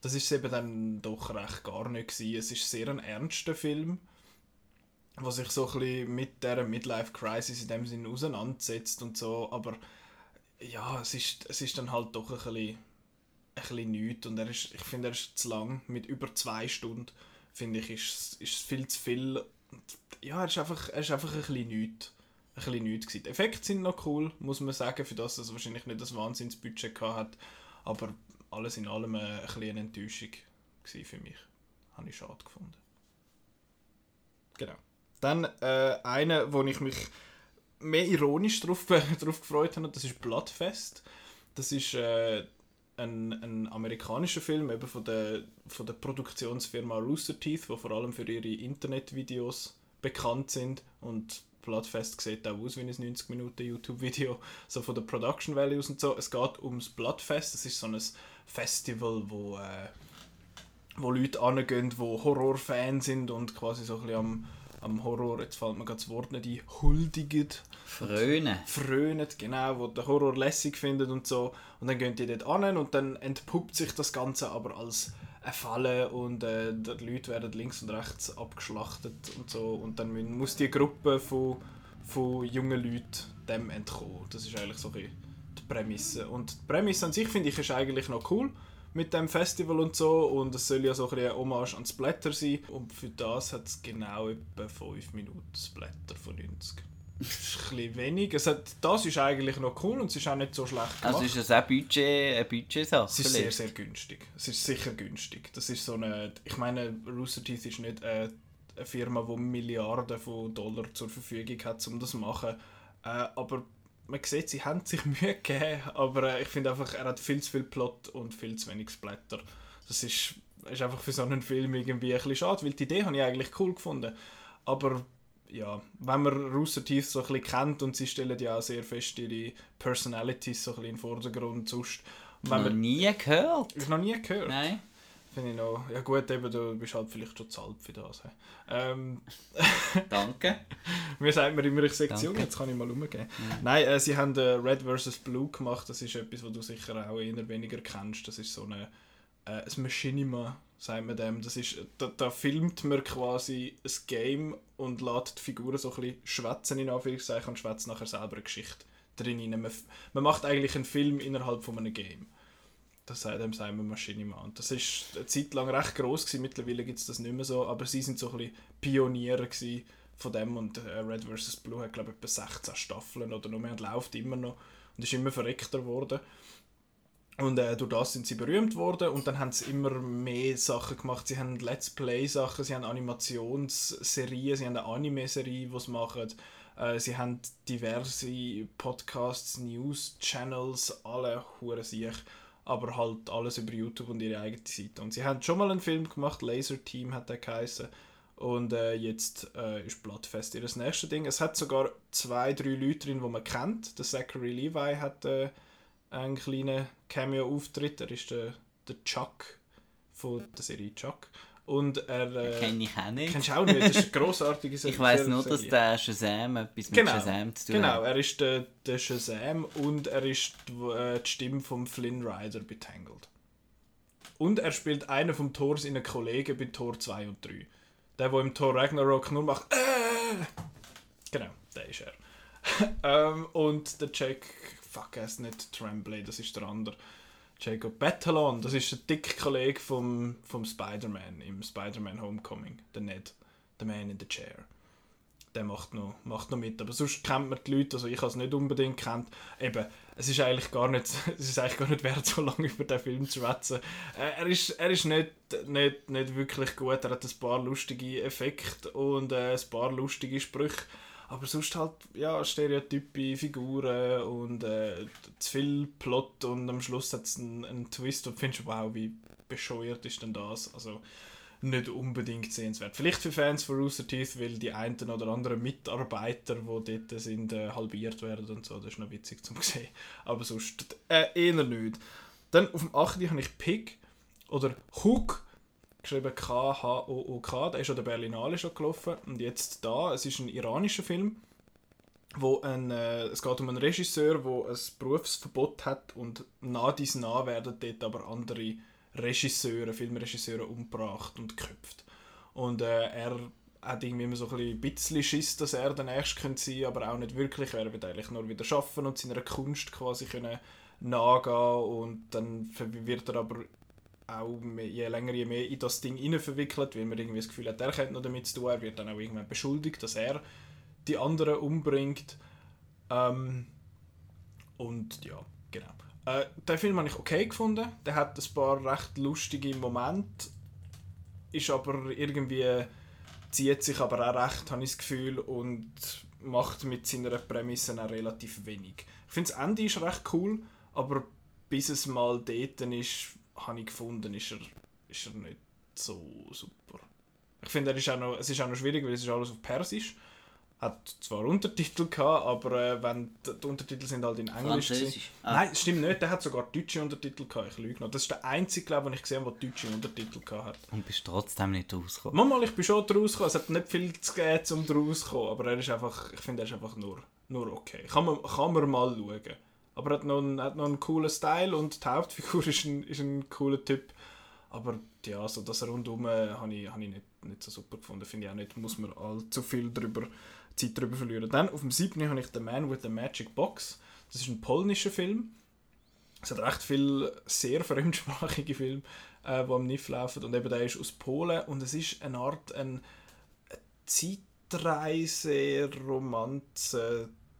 das ist eben dann doch recht gar nicht gewesen. Es ist sehr ein ernster Film, was sich so ein mit dieser Midlife-Crisis in dem Sinne auseinandersetzt und so, aber ja, es ist, es ist dann halt doch ein bisschen, ein nichts und er ist, ich finde, er ist zu lang, mit über zwei Stunden, finde ich, ist, ist viel zu viel. Ja, er ist einfach, einfach ein bisschen nichts. Nichts. Die Effekte sind noch cool, muss man sagen, für das es wahrscheinlich nicht das Wahnsinnsbudget gehabt hat, aber alles in allem äh, ein bisschen eine Enttäuschung für mich. Habe ich schade gefunden. Genau. Dann äh, eine, wo ich mich mehr ironisch drauf, drauf gefreut habe, das ist Bloodfest. Das ist äh, ein, ein amerikanischer Film eben von der, von der Produktionsfirma Rooster Teeth, die vor allem für ihre Internetvideos bekannt sind und Bloodfest sieht auch aus wie ein 90 Minuten YouTube-Video, so von den Production Values und so. Es geht ums Bloodfest, das ist so ein Festival, wo, äh, wo Leute angehen, die Horrorfans sind und quasi so ein bisschen am, am Horror, jetzt fällt mir gerade das Wort nicht ein, huldigen. Frönen. Frönen, genau, wo der Horror lässig findet und so. Und dann gehen die dort an und dann entpuppt sich das Ganze aber als eine Falle und äh, die Leute werden links und rechts abgeschlachtet und so. Und dann muss die Gruppe von, von jungen Leuten dem entkommen. Das ist eigentlich so die Prämisse. Und die Prämisse an sich finde ich ist eigentlich noch cool mit dem Festival und so und es soll ja so ein eine Hommage an Splatter sein und für das hat es genau etwa 5 Minuten Splatter von 90. Das ist ein bisschen wenig. Es hat, das ist eigentlich noch cool und es ist auch nicht so schlecht gemacht. Also ist das auch Budget, eine Budgetsache? Es ist sehr, sehr günstig. Es ist sicher günstig. Das ist so eine, ich meine, Rooster Teeth ist nicht eine, eine Firma, die Milliarden von Dollar zur Verfügung hat, um das zu machen. Äh, aber man sieht, sie haben sich Mühe gegeben, aber äh, ich finde einfach, er hat viel zu viel Plot und viel zu wenig Splatter. Das ist, ist einfach für so einen Film irgendwie ein bisschen schade, weil die Idee habe ich eigentlich cool gefunden. Aber ja, wenn man Rooster Teeth so ein bisschen kennt und sie stellen ja auch sehr fest ihre Personalities so ein bisschen in den Vordergrund sonst. Wenn noch man, nie gehört? Ich noch nie gehört. Nein. Finde ich noch. Ja gut, eben, du bist halt vielleicht schon zu alt für das. Ähm, Danke. Mir sagt man immer, ich sage jung, jetzt kann ich mal umgehen. Ja. Nein, äh, sie haben äh, Red vs. Blue gemacht, das ist etwas, was du sicher auch eher weniger kennst. Das ist so eine, äh, ein Machinima sagt man dem. Das ist, da, da, filmt man quasi ein Game und lässt die Figuren so ein bisschen schwätzen, in Anführungszeichen, und schwätzt nachher selber eine Geschichte drin. Man, man macht eigentlich einen Film innerhalb von einem Game. Das sagt dem Simon Machinima. Und das ist eine Zeit lang recht groß gewesen. Mittlerweile gibt es das nicht mehr so, aber sie sind so ein bisschen Pioniere von dem und äh, Red vs. Blue hat glaube ich etwa 16 Staffeln oder noch mehr und läuft immer noch und ist immer verreckter geworden. Und äh, durch das sind sie berühmt worden und dann haben sie immer mehr Sachen gemacht. Sie haben Let's Play-Sachen, sie haben Animationsserien, sie haben eine Anime-Serie, die sie machen. Äh, sie haben diverse Podcasts, News-Channels, alle hure sich, aber halt alles über YouTube und ihre eigene Seite. Und sie haben schon mal einen Film gemacht, Laser Team hat der geheißen. Und äh, jetzt äh, ist Bloodfest ihr nächstes Ding. Es hat sogar zwei, drei Leute drin, die man kennt. Der Zachary Levi hat äh, einen kleinen Cameo-Auftritt. Er ist der, der Chuck von der Serie Chuck. Und er... Äh, Kenne ich auch nicht. Kennst du auch nicht? Das ist eine grossartige Serie. ich weiss nur, dass der Shazam etwas genau, mit Shazam zu tun genau, hat. Genau, er ist der, der Shazam und er ist die, äh, die Stimme von Flynn Rider bei Tangled. Und er spielt einen vom Thors in einen Kollegen bei Tor 2 und 3. Der, der im Tor Ragnarok nur macht... Äh! Genau, der ist er. ähm, und der Jack fuck, er ist nicht Tremblay, das ist der andere. Jacob Batalon, das ist der dicke Kollege vom, vom Spider-Man im Spider-Man Homecoming, der Ned, der Man in the Chair. Der macht noch, macht noch mit, aber sonst kennt man die Leute, also ich habe es nicht unbedingt kennt. Eben, es ist eigentlich gar nicht, es ist eigentlich gar nicht wert, so lange über den Film zu schwätzen. Äh, er ist, er ist nicht, nicht, nicht wirklich gut, er hat ein paar lustige Effekte und äh, ein paar lustige Sprüche aber sonst halt, ja, Stereotype, Figuren und äh, zu viel Plot und am Schluss hat es einen, einen Twist und findest, wow, wie bescheuert ist denn das? Also nicht unbedingt sehenswert. Vielleicht für Fans von Rooster Teeth, weil die einen oder anderen Mitarbeiter, die dort sind, äh, halbiert werden und so. Das ist noch witzig zum sehen. Aber sonst äh, eher nicht. Dann auf dem 8. habe ich Pig oder Hook geschrieben K-H-O-O-K, der ist an der Berlinale schon gelaufen und jetzt da, es ist ein iranischer Film, wo ein, äh, es geht um einen Regisseur, der ein Berufsverbot hat und nah dies nah werden dort aber andere Regisseure, Filmregisseure umgebracht und geköpft. Und äh, er hat irgendwie immer so ein bisschen Schiss, dass er der Nächste könnte sein, aber auch nicht wirklich. Er wird eigentlich nur wieder schaffen und seiner Kunst quasi können nachgehen und dann wird er aber auch je länger, je mehr in das Ding rein verwickelt, weil man irgendwie das Gefühl hat, er hat noch damit zu tun, er wird dann auch irgendwann beschuldigt, dass er die anderen umbringt. Ähm, und ja, genau. Äh, den Film habe ich okay gefunden. Der hat ein paar recht lustige Momente, ist aber irgendwie zieht sich aber auch recht, habe ich das Gefühl, und macht mit seiner Prämisse auch relativ wenig. Ich finde das Ende ist recht cool, aber bis es mal dort ist, habe ich gefunden, ist er, ist er nicht so super. Ich finde, er ist auch noch, es ist auch noch schwierig, weil es ist alles auf Persisch. Hat zwar Untertitel gehabt, aber äh, wenn die, die Untertitel sind halt in Englisch. Ah. Nein, stimmt nicht. Der hat sogar deutsche Untertitel gehabt. Ich lüge noch. Das ist der einzige, glaube ich, den ich gesehen habe, der deutsche Untertitel gehabt hat. Und bist trotzdem nicht rausgekommen. Manchmal, ich bin schon draus gekommen. Es hat nicht viel zu geben, um draus zu kommen. Aber er ist einfach, ich finde, er ist einfach nur, nur okay. Kann man, kann man mal schauen. Aber er hat noch einen, hat noch einen coolen Style und die Hauptfigur ist ein, ist ein cooler Typ. Aber ja, so das rundum äh, habe ich, habe ich nicht, nicht so super gefunden. Finde ich auch nicht, muss man allzu viel drüber, Zeit drüber verlieren. Dann auf dem 7. habe ich The Man with the Magic Box. Das ist ein polnischer Film. Es hat recht viele sehr fremdsprachige Filme, äh, die am NIF laufen. Und eben der ist aus Polen und es ist eine Art ein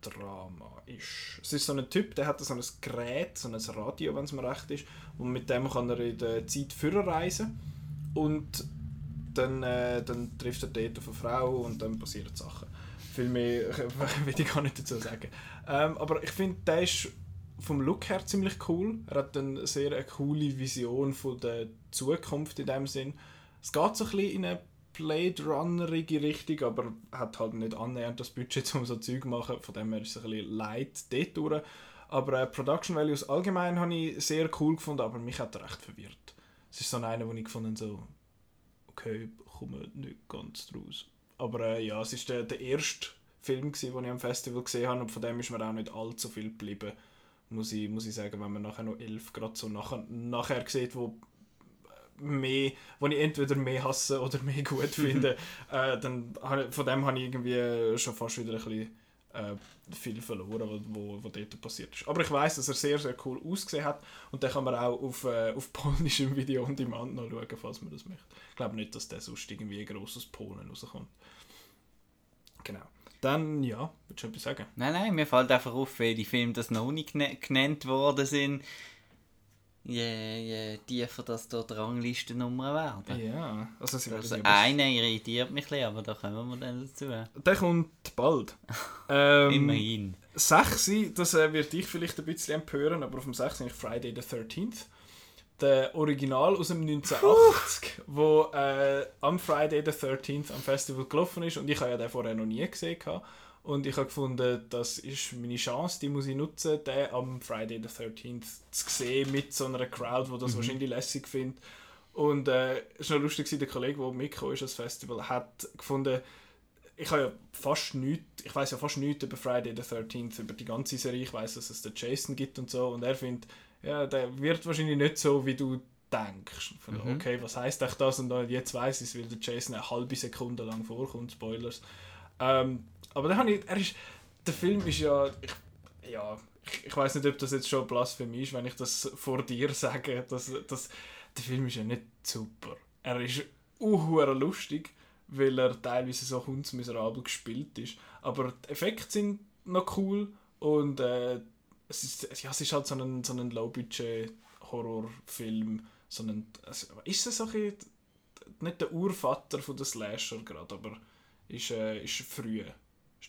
Zeitreise-Romanze-Drama. ist. Es ist so ein Typ, der hat so ein Gerät, so ein Radio, wenn es mir recht ist, und mit dem kann er in der Zeit reisen. Und dann, äh, dann trifft er dort auf eine Frau und dann passieren Sachen. Viel mehr will ich gar nicht dazu sagen. Ähm, aber ich finde, der ist vom Look her ziemlich cool. Er hat eine sehr eine coole Vision von der Zukunft in dem Sinn. Es geht so ein bisschen in eine Blade Runnerige Richtung, aber hat halt nicht annähernd das Budget, um so Zeug zu machen. Von dem her ist es ein bisschen light dort durch. Aber äh, Production Values allgemein habe ich sehr cool gefunden, aber mich hat er recht verwirrt. Es ist so einer, wo ich gefunden so okay, komme nicht ganz draus. Aber äh, ja, es war der, der erste Film, den ich am Festival gesehen habe und von dem ist mir auch nicht allzu viel geblieben. Muss ich, muss ich sagen, wenn man nachher noch elf gerade so nachher, nachher sieht, wo mehr, wo ich entweder mehr hasse oder mehr gut finde, äh, dann von dem habe ich irgendwie schon fast wieder ein bisschen äh, viel verloren, wo, wo dort passiert ist. Aber ich weiß, dass er sehr, sehr cool ausgesehen hat und den kann man auch auf, äh, auf polnischem Video on Demand noch schauen, falls man das möchte. Ich glaube nicht, dass der sonst irgendwie gross aus Polen rauskommt. Genau. Dann, ja, willst du etwas sagen? Nein, nein, mir fällt einfach auf, welche Filme das noch nicht genannt worden sind. Je, je tiefer das dort Ranglistennummer werden. Ja, also sie werden Also einer irritiert mich ein bisschen, aber da kommen wir dann dazu. Der kommt bald. ähm, Immerhin. 6, das äh, wird dich vielleicht ein bisschen empören, aber auf dem 6 ist Friday the 13th. Der Original aus dem 1980, wo äh, am Friday the 13th am Festival gelaufen ist und ich habe ja den vorher noch nie gesehen. gehabt. Und ich habe gefunden, das ist meine Chance, die muss ich nutzen, den am Friday the 13th zu sehen mit so einer Crowd, die das wahrscheinlich lässig findet. Und äh, es war noch lustig, der Kollege, der mitgekommen ist, das Festival, hat gefunden, ich habe ja fast nichts, ich weiß ja fast nichts über Friday the 13th, über die ganze Serie. Ich weiß, dass es den Jason gibt und so. Und er findet, ja, der wird wahrscheinlich nicht so, wie du denkst. Finde, Okay, was heißt echt das? Und dann, jetzt weiß ich es, weil der Jason eine halbe Sekunde lang vorkommt, Spoilers. Ähm, aber habe ich, er ist, der Film ist ja, ich, ja, ich, ich weiß nicht, ob das jetzt schon Blasphemie ist, wenn ich das vor dir sage, dass, dass der Film ist ja nicht super. Er ist uhuere lustig, weil er teilweise so hundsmiserabel gespielt ist. Aber die Effekte sind noch cool und äh, es, ist, ja, es ist halt so ein, so ein Low-Budget-Horrorfilm. So also, ist es so ein nicht der Urvater von der Slasher gerade, aber ist, äh, ist früh.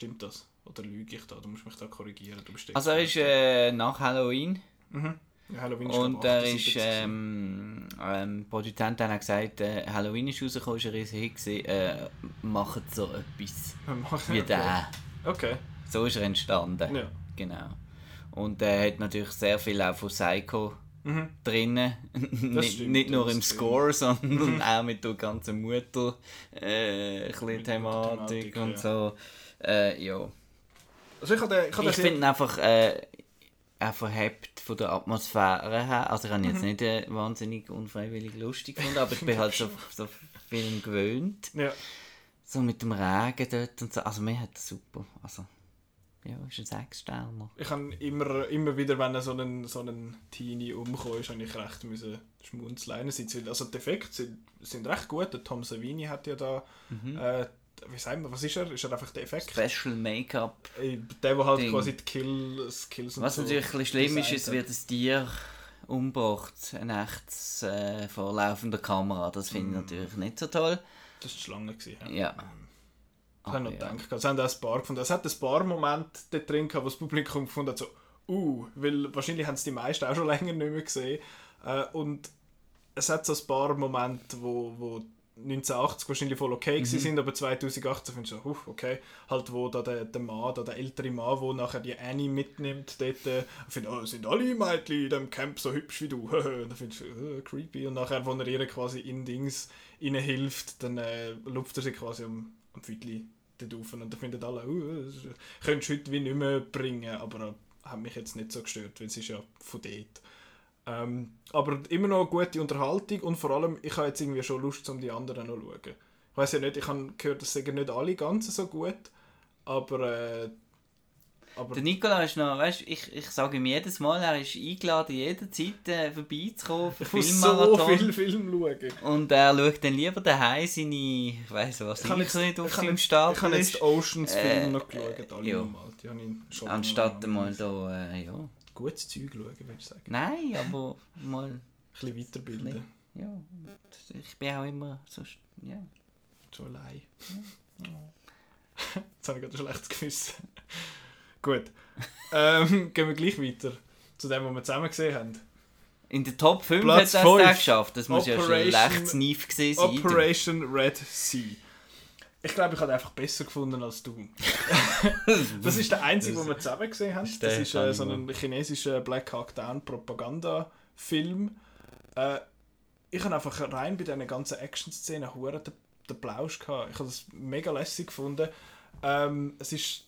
Stimmt das? Oder lüge ich da? Du musst mich da korrigieren. Also er ist äh, nach Halloween Mhm. Ja, Halloween ist und er 78 ist, ähm, ähm, Produzent hat gesagt, äh, Halloween ist rausgekommen, ist ein gewesen, äh, macht so etwas gewesen. wie der. Okay. So ist er entstanden. Ja. Genau. Und er hat natürlich sehr viel auch von Psycho Mhm. drinnen. nicht, stimmt, nicht nur im. Score, sondern auch mit der ganzen äh, Mit der Thematik Thematik, und ja. Äh, ja. Also ich ich Ich finde ihn einfach, äh, er verhebt von der Atmosphäre her. Also ich habe ihn Mhm. jetzt nicht äh, wahnsinnig unfreiwillig lustig gefunden, aber ich bin halt so, so Film gewöhnt. Ja. So mit dem Regen dort und so. Also mir hat das super. Also, ja, ist ein Sechssterner. Ich habe immer, immer wieder, wenn so ein, so ein Teenie umgekommen ist, habe ich recht müssen schmunzeln. Einerseits, also die Effekte sind, sind recht gut. Der Tom Savini hat ja da, Mhm. äh, wie sagen wir, was ist er? Ist er einfach der Effekt? Special Make-up. Äh, Der, der halt Ding. quasi die Kills, Kills und Was so natürlich ein bisschen schlimm ist, hat. wird ein Tier umgebracht, ein echtes äh, vor laufender Kamera. Das finde ich Mhm. natürlich nicht so toll. Das war die Schlange. Gewesen, ja. Ja. Ich habe Aber noch ja. gedacht. Es haben auch ein paar gefunden. Es hat ein paar Momente dort drin gehabt, wo das Publikum gefunden hat, so, uh, weil wahrscheinlich haben es die meisten auch schon länger nicht mehr gesehen. Äh, und es hat so ein paar Momente, wo, wo 1980 wahrscheinlich voll okay mhm. sind, aber 2018 findest du so, uh, okay, halt wo da der, der Mann, da der ältere Mann, wo nachher die Annie mitnimmt, dort äh, findet, oh, sind alle Mädchen in dem Camp so hübsch wie du, und dann findest du, uh, creepy, und nachher, wo er ihr quasi in Dings hilft, dann äh, lupft er sie quasi am, am Viertel dort auf. Und dann finden alle, uh, das könntest du heute wie nicht mehr bringen, aber äh, hat mich jetzt nicht so gestört, weil es ist ja von dort. Ähm, aber immer noch gute Unterhaltung und vor allem, ich habe jetzt irgendwie schon Lust, um die anderen noch zu schauen. Ich weiß ja nicht, ich habe gehört, das sagen nicht alle ganz so gut, aber... Äh, aber der Nikola ist noch, weißt ich, ich sage ihm jedes Mal, er ist eingeladen, jederzeit äh, vorbeizukommen für Ich muss so viel Film schauen. Und er schaut dann lieber daheim seine, ich weiss was, ich, ich jetzt, nicht auf seinem Stapel Ich habe jetzt Oceans äh, noch geschaut, alle ja. mal. Die habe ich schon Anstatt mal da, äh, ja gutes Zeug schauen, würde ich sagen. Nein, aber mal... Ein bisschen weiterbilden. Ja, ich bin auch immer so... Ja. So allein. Ja. Jetzt habe ich gerade ein schlechtes Gewissen. Gut. Ähm, gehen wir gleich weiter zu dem, was wir zusammen gesehen haben. In der Top 5 Platz hat er es geschafft. Das muss Operation, ja schon leicht naiv gesehen sein. Operation Red Sea. Ich glaube, ich habe einfach besser gefunden als du. das ist der einzige, den wir zusammen gesehen haben. Das ist äh, so ein chinesischer Black Hawk Down Propaganda-Film. Äh, ich habe einfach rein bei diesen ganzen Action-Szenen den, den Plausch gehabt. Ich habe das mega lässig gefunden. Ähm, es ist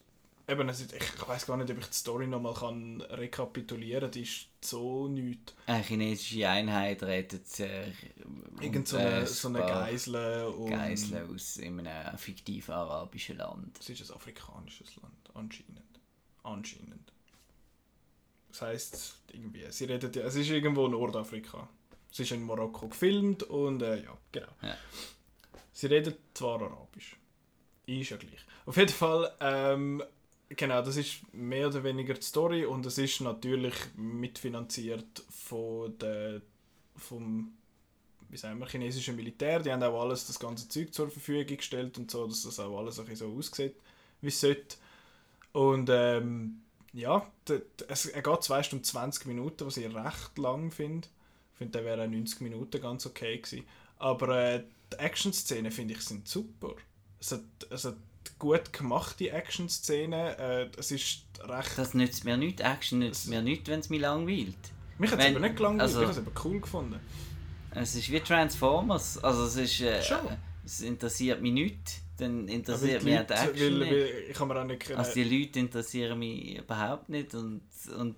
eben, es ist, ich weiß gar nicht, ob ich die Story nochmal kann rekapitulieren kann. Die ist so nichts. Eine chinesische Einheit rettet äh, Irgend so eine, so eine Geisel. Geisel aus einem fiktiven arabischen Land. Es ist ein afrikanisches Land, anscheinend. Anscheinend. Das heisst, irgendwie, sie redet ja, es ist irgendwo Nordafrika. Es ist in Marokko gefilmt und äh, ja, genau. Ja. Sie redet zwar Arabisch. Ist ja gleich. Auf jeden Fall ähm, Genau, das ist mehr oder weniger die Story und es ist natürlich mitfinanziert von der, vom wie sagen wir, chinesischen Militär. Die haben auch alles, das ganze Zeug zur Verfügung gestellt und so, dass das auch alles ein so aussieht, wie es sollte. Und ähm, ja, es, geht 2 Stunden 20 Minuten, was ich recht lang finde. Ich finde, der wäre 90 Minuten ganz okay gewesen. Aber äh, die Action-Szenen, finde ich, sind super. Es hat, es hat gut gemachte Action-Szene. Äh, es ist recht... Das nützt mir nicht. Action nützt mir nicht, wenn es mich langweilt. Mich hat es aber nicht gelangweilt, also, ich habe es aber cool gefunden. Es ist wie Transformers. Also es ist... Äh, es interessiert mich nicht. Dann interessiert mich die Action weil, weil, ich kann mir auch nicht Also die Leute interessieren mich überhaupt nicht und, und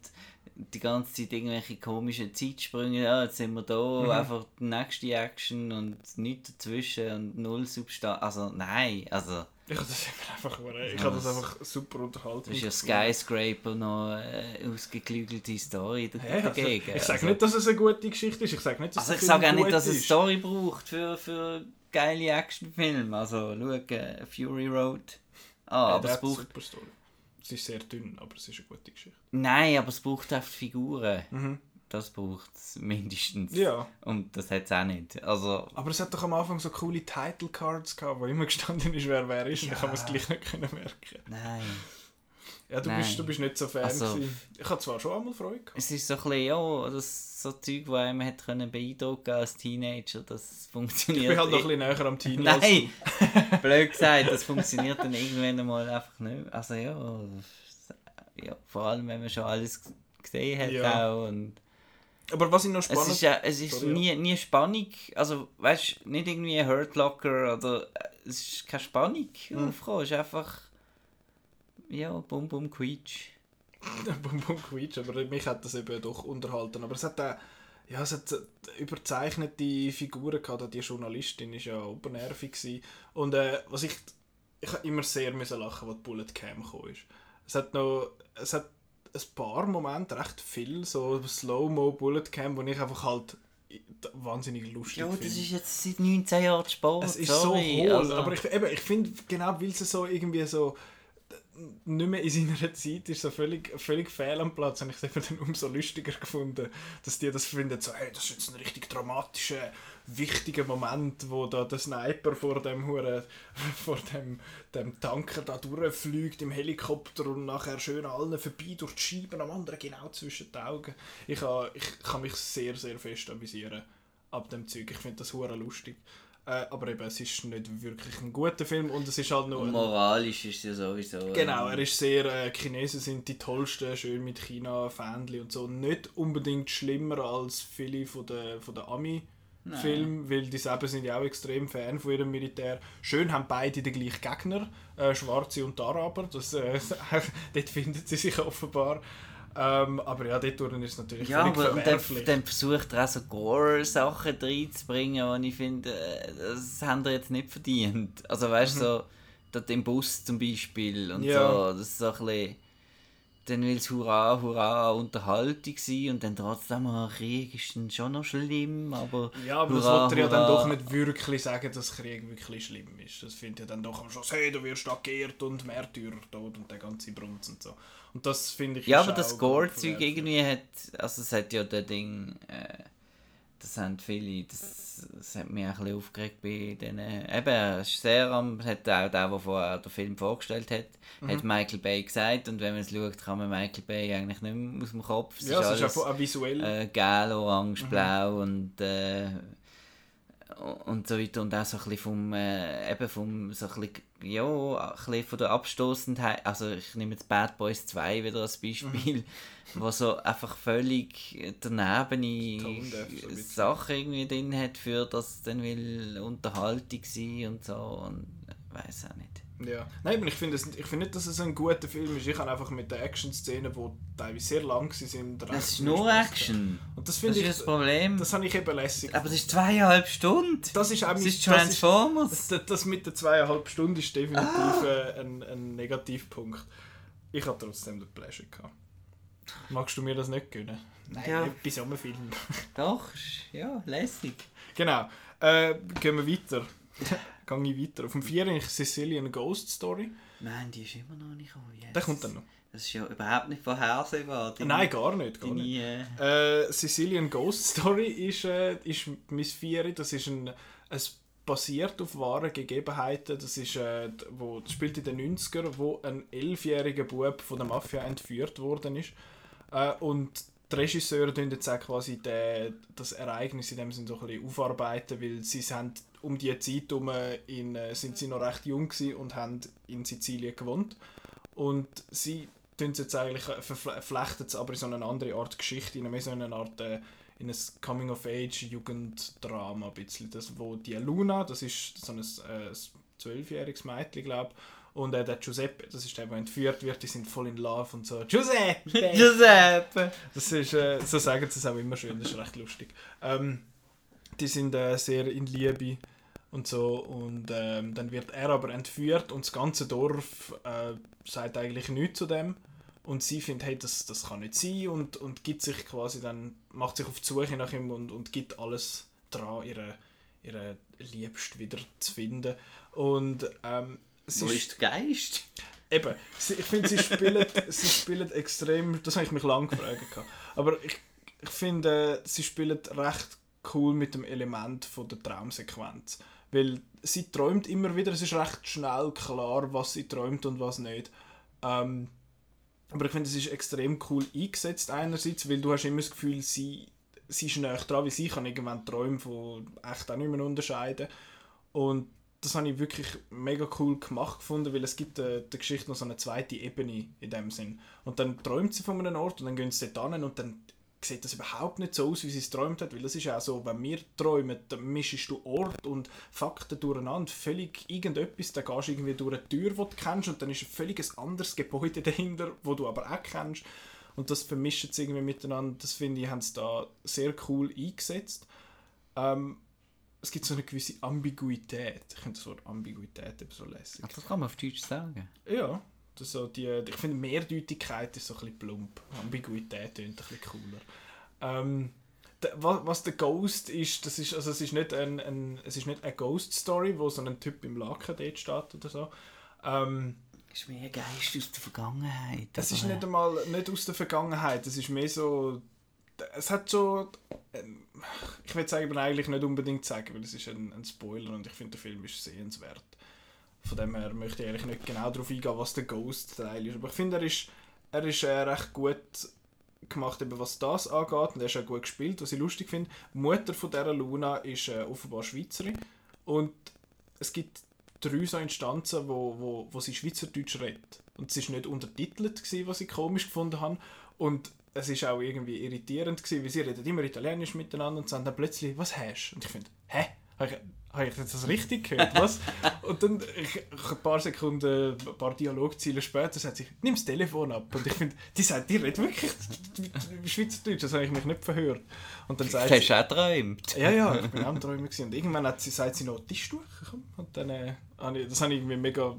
die ganze Zeit irgendwelche komischen Zeitsprünge, ja, jetzt sind wir da, mhm. einfach die nächste Action und nichts dazwischen und null Substanz. Also nein, also ich habe das einfach, ich habe das einfach super unterhalten. Das ist ja Skyscraper noch eine äh, ausgeklügelte Story hey, dagegen. Also, ich sage also, nicht, dass es eine gute Geschichte ist. Ich sage nicht, dass also ich sage auch nicht, dass es eine Story braucht für, für geile Actionfilme. Also schau äh, Fury Road. Ah, ja, aber es braucht... Super Story. Es ist sehr dünn, aber es ist eine gute Geschichte. Nein, aber es braucht einfach Figuren. Mhm das braucht es mindestens. Ja. Und das hat es auch nicht. Also, Aber es hat doch am Anfang so coole Title Cards gehabt, wo immer gestanden ist, wer wer ist. Ja. Dann kann man es gleich nicht können merken. Nein. Ja, du, Bist, du bist nicht so Fan. Also, ich hatte zwar schon einmal Freude gehabt. Es ist so ein bisschen, ja, das so Zeug, das einem hat können beeindrucken als Teenager, das funktioniert. Ich bin halt noch ein bisschen näher am Teen. Nein, blöd gesagt, das funktioniert dann irgendwann mal einfach nicht. Also ja, ja, vor allem wenn man schon alles gesehen hat ja. auch und aber was ich noch spannend... Es ist, ja, es ist Sorry, nie, ja. nie Spannung, also weißt du, nicht irgendwie ein Hurt Locker oder... Es ist keine Spannung mhm. aufgekommen, es ist einfach... Ja, Bum Bum Quietsch. Bum Bum Quietsch, aber mich hat das eben doch unterhalten. Aber es hat auch... Ja, es hat überzeichnete Figuren gehabt, die Journalistin war ja obernervig. Gewesen. Und äh, was ich... Ich habe immer sehr müssen lachen, als die Bullet Cam kam. Es hat noch... Es hat ein paar Momente, recht viel, so Slow-Mo Bullet Cam, wo ich einfach halt wahnsinnig lustig finde. Ja, das ist jetzt seit 19 Jahren Sport. Es ist sorry, so hohl, also. aber ich, ich finde, genau weil es so irgendwie so nicht mehr in seiner Zeit ist so völlig, völlig fehl am Platz habe ich es dann umso lustiger gefunden, dass die das finden, so, hey, das ist jetzt ein richtig dramatischer wichtigen Moment, wo da der Sniper vor dem Hure, vor dem, dem Tanker da durchfliegt im Helikopter und nachher schön allen vorbei durch die Scheiben, am anderen genau zwischen den Augen. Ich kann, ich kann mich sehr, sehr fest amüsieren ab dem Zeug. Ich finde das hure lustig. Äh, aber eben, es ist nicht wirklich ein guter Film und es ist halt nur... Moralisch ist es ja sowieso... Genau, er ist sehr... Äh, Chinesen sind die tollsten, schön mit China, Fähnchen und so. Nicht unbedingt schlimmer als viele von den, von den Ami- Film, weil die selber sind ja auch extrem Fan von ihrem Militär. Schön haben beide den gleichen Gegner, äh, Schwarze und Araber, das, äh, dort finden sie sich offenbar. Ähm, aber ja, dort ist es natürlich ja, aber verwerflich. Dann, dann versucht er auch so Gore-Sachen reinzubringen, die ich finde, äh, das haben sie jetzt nicht verdient. Also weißt du, mhm. so dort im Bus zum Beispiel und ja. so, das ist so ein bisschen dann will es hurra, hurra Unterhaltung sein und dann trotzdem ein Krieg ist dann schon noch schlimm, aber Ja, aber hurra, das wollte ja dann doch nicht wirklich sagen, dass Krieg wirklich schlimm ist. Das findet ja dann doch am Schluss, hey, du wirst geehrt und Märtyrer tot und der ganze Brunz und so. Und das finde ich Ja, aber das Gore-Zeug irgendwie hat, also es hat ja der Ding... Äh, das haben viele, das, das hat mich auch ein bisschen aufgeregt bei denen. Eben, es ist sehr am, hat auch der, der vorher den Film vorgestellt hat, mhm. hat Michael Bay gesagt und wenn man es schaut, kann man Michael Bay eigentlich nicht mehr aus dem Kopf. Es ja, ist es alles, ist auch visuell. Äh, gelb, orange, mhm. blau und äh, und so weiter und auch so ein bisschen vom, äh, eben vom, so ein bisschen, ja, ein bisschen von der Abstoßendheit, also ich nehme jetzt Bad Boys 2 wieder als Beispiel, mhm. wo so einfach völlig daneben Sachen irgendwie drin hat, für das dann will Unterhaltung sein und so und weiß auch nicht. Ja. Nein, ich finde find nicht, dass es ein guter Film ist. Ich habe einfach mit den Action-Szenen, die teilweise sehr lang sind, Das ist nur Action. Und das finde ich. das Problem. Das habe ich eben lässig. Aber es ist zweieinhalb Stunden. Das ist auch das ist Transformers. Das, ist, das, das, mit den zweieinhalb Stunden ist definitiv ah. Äh, ein, ein Negativpunkt. Ich habe trotzdem den Pleasure gehabt. Magst du mir das nicht gönnen? Nein, ja. bei so einem Film. Doch, ja, lässig. Genau. Äh, gehen wir weiter gehe ich weiter. Auf dem 4 ist Sicilian Ghost Story. Nein, die ist immer noch nicht gekommen. Yes. Der kommt dann noch. Das ist ja überhaupt nicht vorhersehbar. Deine, Nein, gar nicht. Gar nicht. Äh, Sicilian Ghost Story ist, äh, ist Miss 4. Das ist ein, es basiert auf wahren Gegebenheiten. Das, ist, äh, wo, das spielt in den 90ern, wo ein elfjähriger Bub von der Mafia entführt worden ist. Äh, und die Regisseure tun jetzt auch quasi den, das Ereignis in dem Sinne so ein bisschen aufarbeiten, weil sie sind um die Zeit herum in, äh, sind sie noch recht jung und haben in Sizilien gewohnt. Und sie tun es jetzt eigentlich, äh, verflechten es aber in so eine andere Art Geschichte, in so eine Art äh, in ein Coming-of-Age-Jugenddrama. Das, wo die Luna, das ist so ein zwölfjähriges äh, Mädchen, glaube ich, und äh, der Giuseppe, das ist der, der entführt wird, die sind voll in Love und so. Giuseppe! Giuseppe! Das ist, äh, so sagen sie es auch immer schön, das ist recht lustig. Ähm, die sind äh, sehr in Liebe und so und ähm, dann wird er aber entführt und das ganze Dorf äh, sagt eigentlich nichts zu dem und sie findet, hey, das, das kann nicht sein und, und gibt sich quasi dann, macht sich auf die Suche nach ihm und, und gibt alles dran, ihre, ihre Liebste wieder zu finden und ähm, wo ist der Geist? Eben, ich finde, sie spielen, sie spielen extrem, das habe ich mich lange gefragt, aber ich, ich finde, sie spielen recht cool mit dem Element von der Traumsequenz. Weil sie träumt immer wieder, es ist recht schnell klar, was sie träumt und was nicht. Ähm, aber ich finde, es ist extrem cool eingesetzt einerseits, weil du hast immer das Gefühl, sie, sie ist näher dran, wie sie kann irgendwann Träume von echt auch nicht mehr unterscheiden. Und das habe ich wirklich mega cool gemacht gefunden, weil es gibt äh, der Geschichte noch so eine zweite Ebene in dem Sinn. Und dann träumt sie von einem Ort und dann gehen sie dort hin und dann sieht das überhaupt nicht so aus, wie sie es träumt hat, weil das ist ja auch so, wenn wir träumen, dann mischst du Ort und Fakten durcheinander, völlig irgendetwas, dann gehst du irgendwie durch eine Tür, die du kennst und dann ist ein völlig anderes Gebäude dahinter, wo du aber auch kennst und das vermischt sie irgendwie miteinander, das finde ich, haben sie da sehr cool eingesetzt. Ähm, es gibt so eine gewisse Ambiguität. Ich finde das Wort Ambiguität eben so lässig. Ach, das kann man auf Deutsch sagen. Ja. Das so die, ich finde, Mehrdeutigkeit ist so ein bisschen plump. Ambiguität klingt ein bisschen cooler. Ähm, was, der Ghost ist, das ist, also es ist nicht ein, ein, es ist nicht eine Ghost Story, wo so ein Typ im Laken dort steht oder so. Ähm, das ist mehr ein Geist aus der Vergangenheit. Es ist nicht einmal nicht aus der Vergangenheit, es ist mehr so es hat so ähm, ich will sagen, eigentlich nicht unbedingt sagen, weil es ist ein, ein Spoiler und ich finde, der Film ist sehenswert. Von dem her möchte ich eigentlich nicht genau darauf eingehen, was der Ghost-Teil ist. Aber ich finde, er ist, er ist äh, recht gut gemacht, eben was das angeht. Und er ist auch gut gespielt, was ich lustig finde. Die Mutter von dieser Luna ist äh, offenbar Schweizerin. Und es gibt drei so Instanzen, wo, wo, wo sie Schweizerdeutsch redet. Und es war nicht untertitelt, gewesen, was ich komisch gefunden habe. Und es ist auch irgendwie irritierend gewesen, weil sie reden immer Italienisch miteinander und sagen dann plötzlich, was hast du? Und ich finde, hä? Habe ich, habe ich das richtig gehört? Was? und dann ich, ein paar Sekunden, ein paar Dialogziele später sagt sie, nimm das Telefon ab. Und ich finde, die sagt, die redet wirklich Schweizerdeutsch, das habe ich mich nicht verhört. Und dann sagt Hast du auch geträumt? Ja, ja, ich bin auch am Träumen gewesen. Und irgendwann hat sie, sagt sie noch, Tisch durch, komm. Und dann, äh, das habe ich irgendwie mega,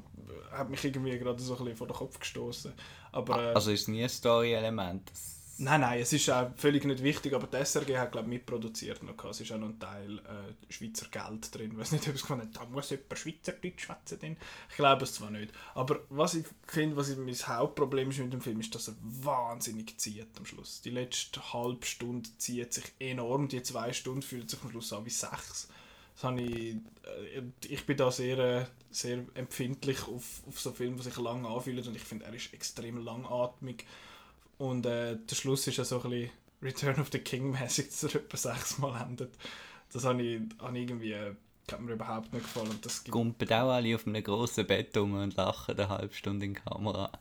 hat mich irgendwie gerade so ein bisschen vor den Kopf gestoßen. Aber, äh, Also ist nie ein Story-Element? Nein, nein, es ist auch völlig nicht wichtig, aber die SRG hat, glaube ich, mitproduziert noch. Es ist auch noch ein Teil äh, Schweizer Geld drin. Ich weiß nicht, ob es gefunden da muss jemand Schweizerdeutsch schwätzen. drin. Ich glaube es zwar nicht. Aber was ich finde, was ich, mein Hauptproblem ist mit dem Film, ist, dass er wahnsinnig zieht am Schluss. Die letzte halbe Stunde zieht sich enorm. Die zwei Stunden fühlt sich am Schluss an wie sechs. Das habe ich, äh, ich bin da sehr, äh, sehr empfindlich auf, auf so Filme, die sich lang anfühlen und ich finde, er ist extrem langatmig. Und äh, der Schluss ist ja so ein bisschen Return of the King mäßig, dass er etwa sechsmal endet. Das habe ich, ich irgendwie, äh, hat mir überhaupt nicht gefallen. Und das gibt Gumpen auch alle auf einem grossen Bett um und lachen eine halbe Stunde in die Kamera.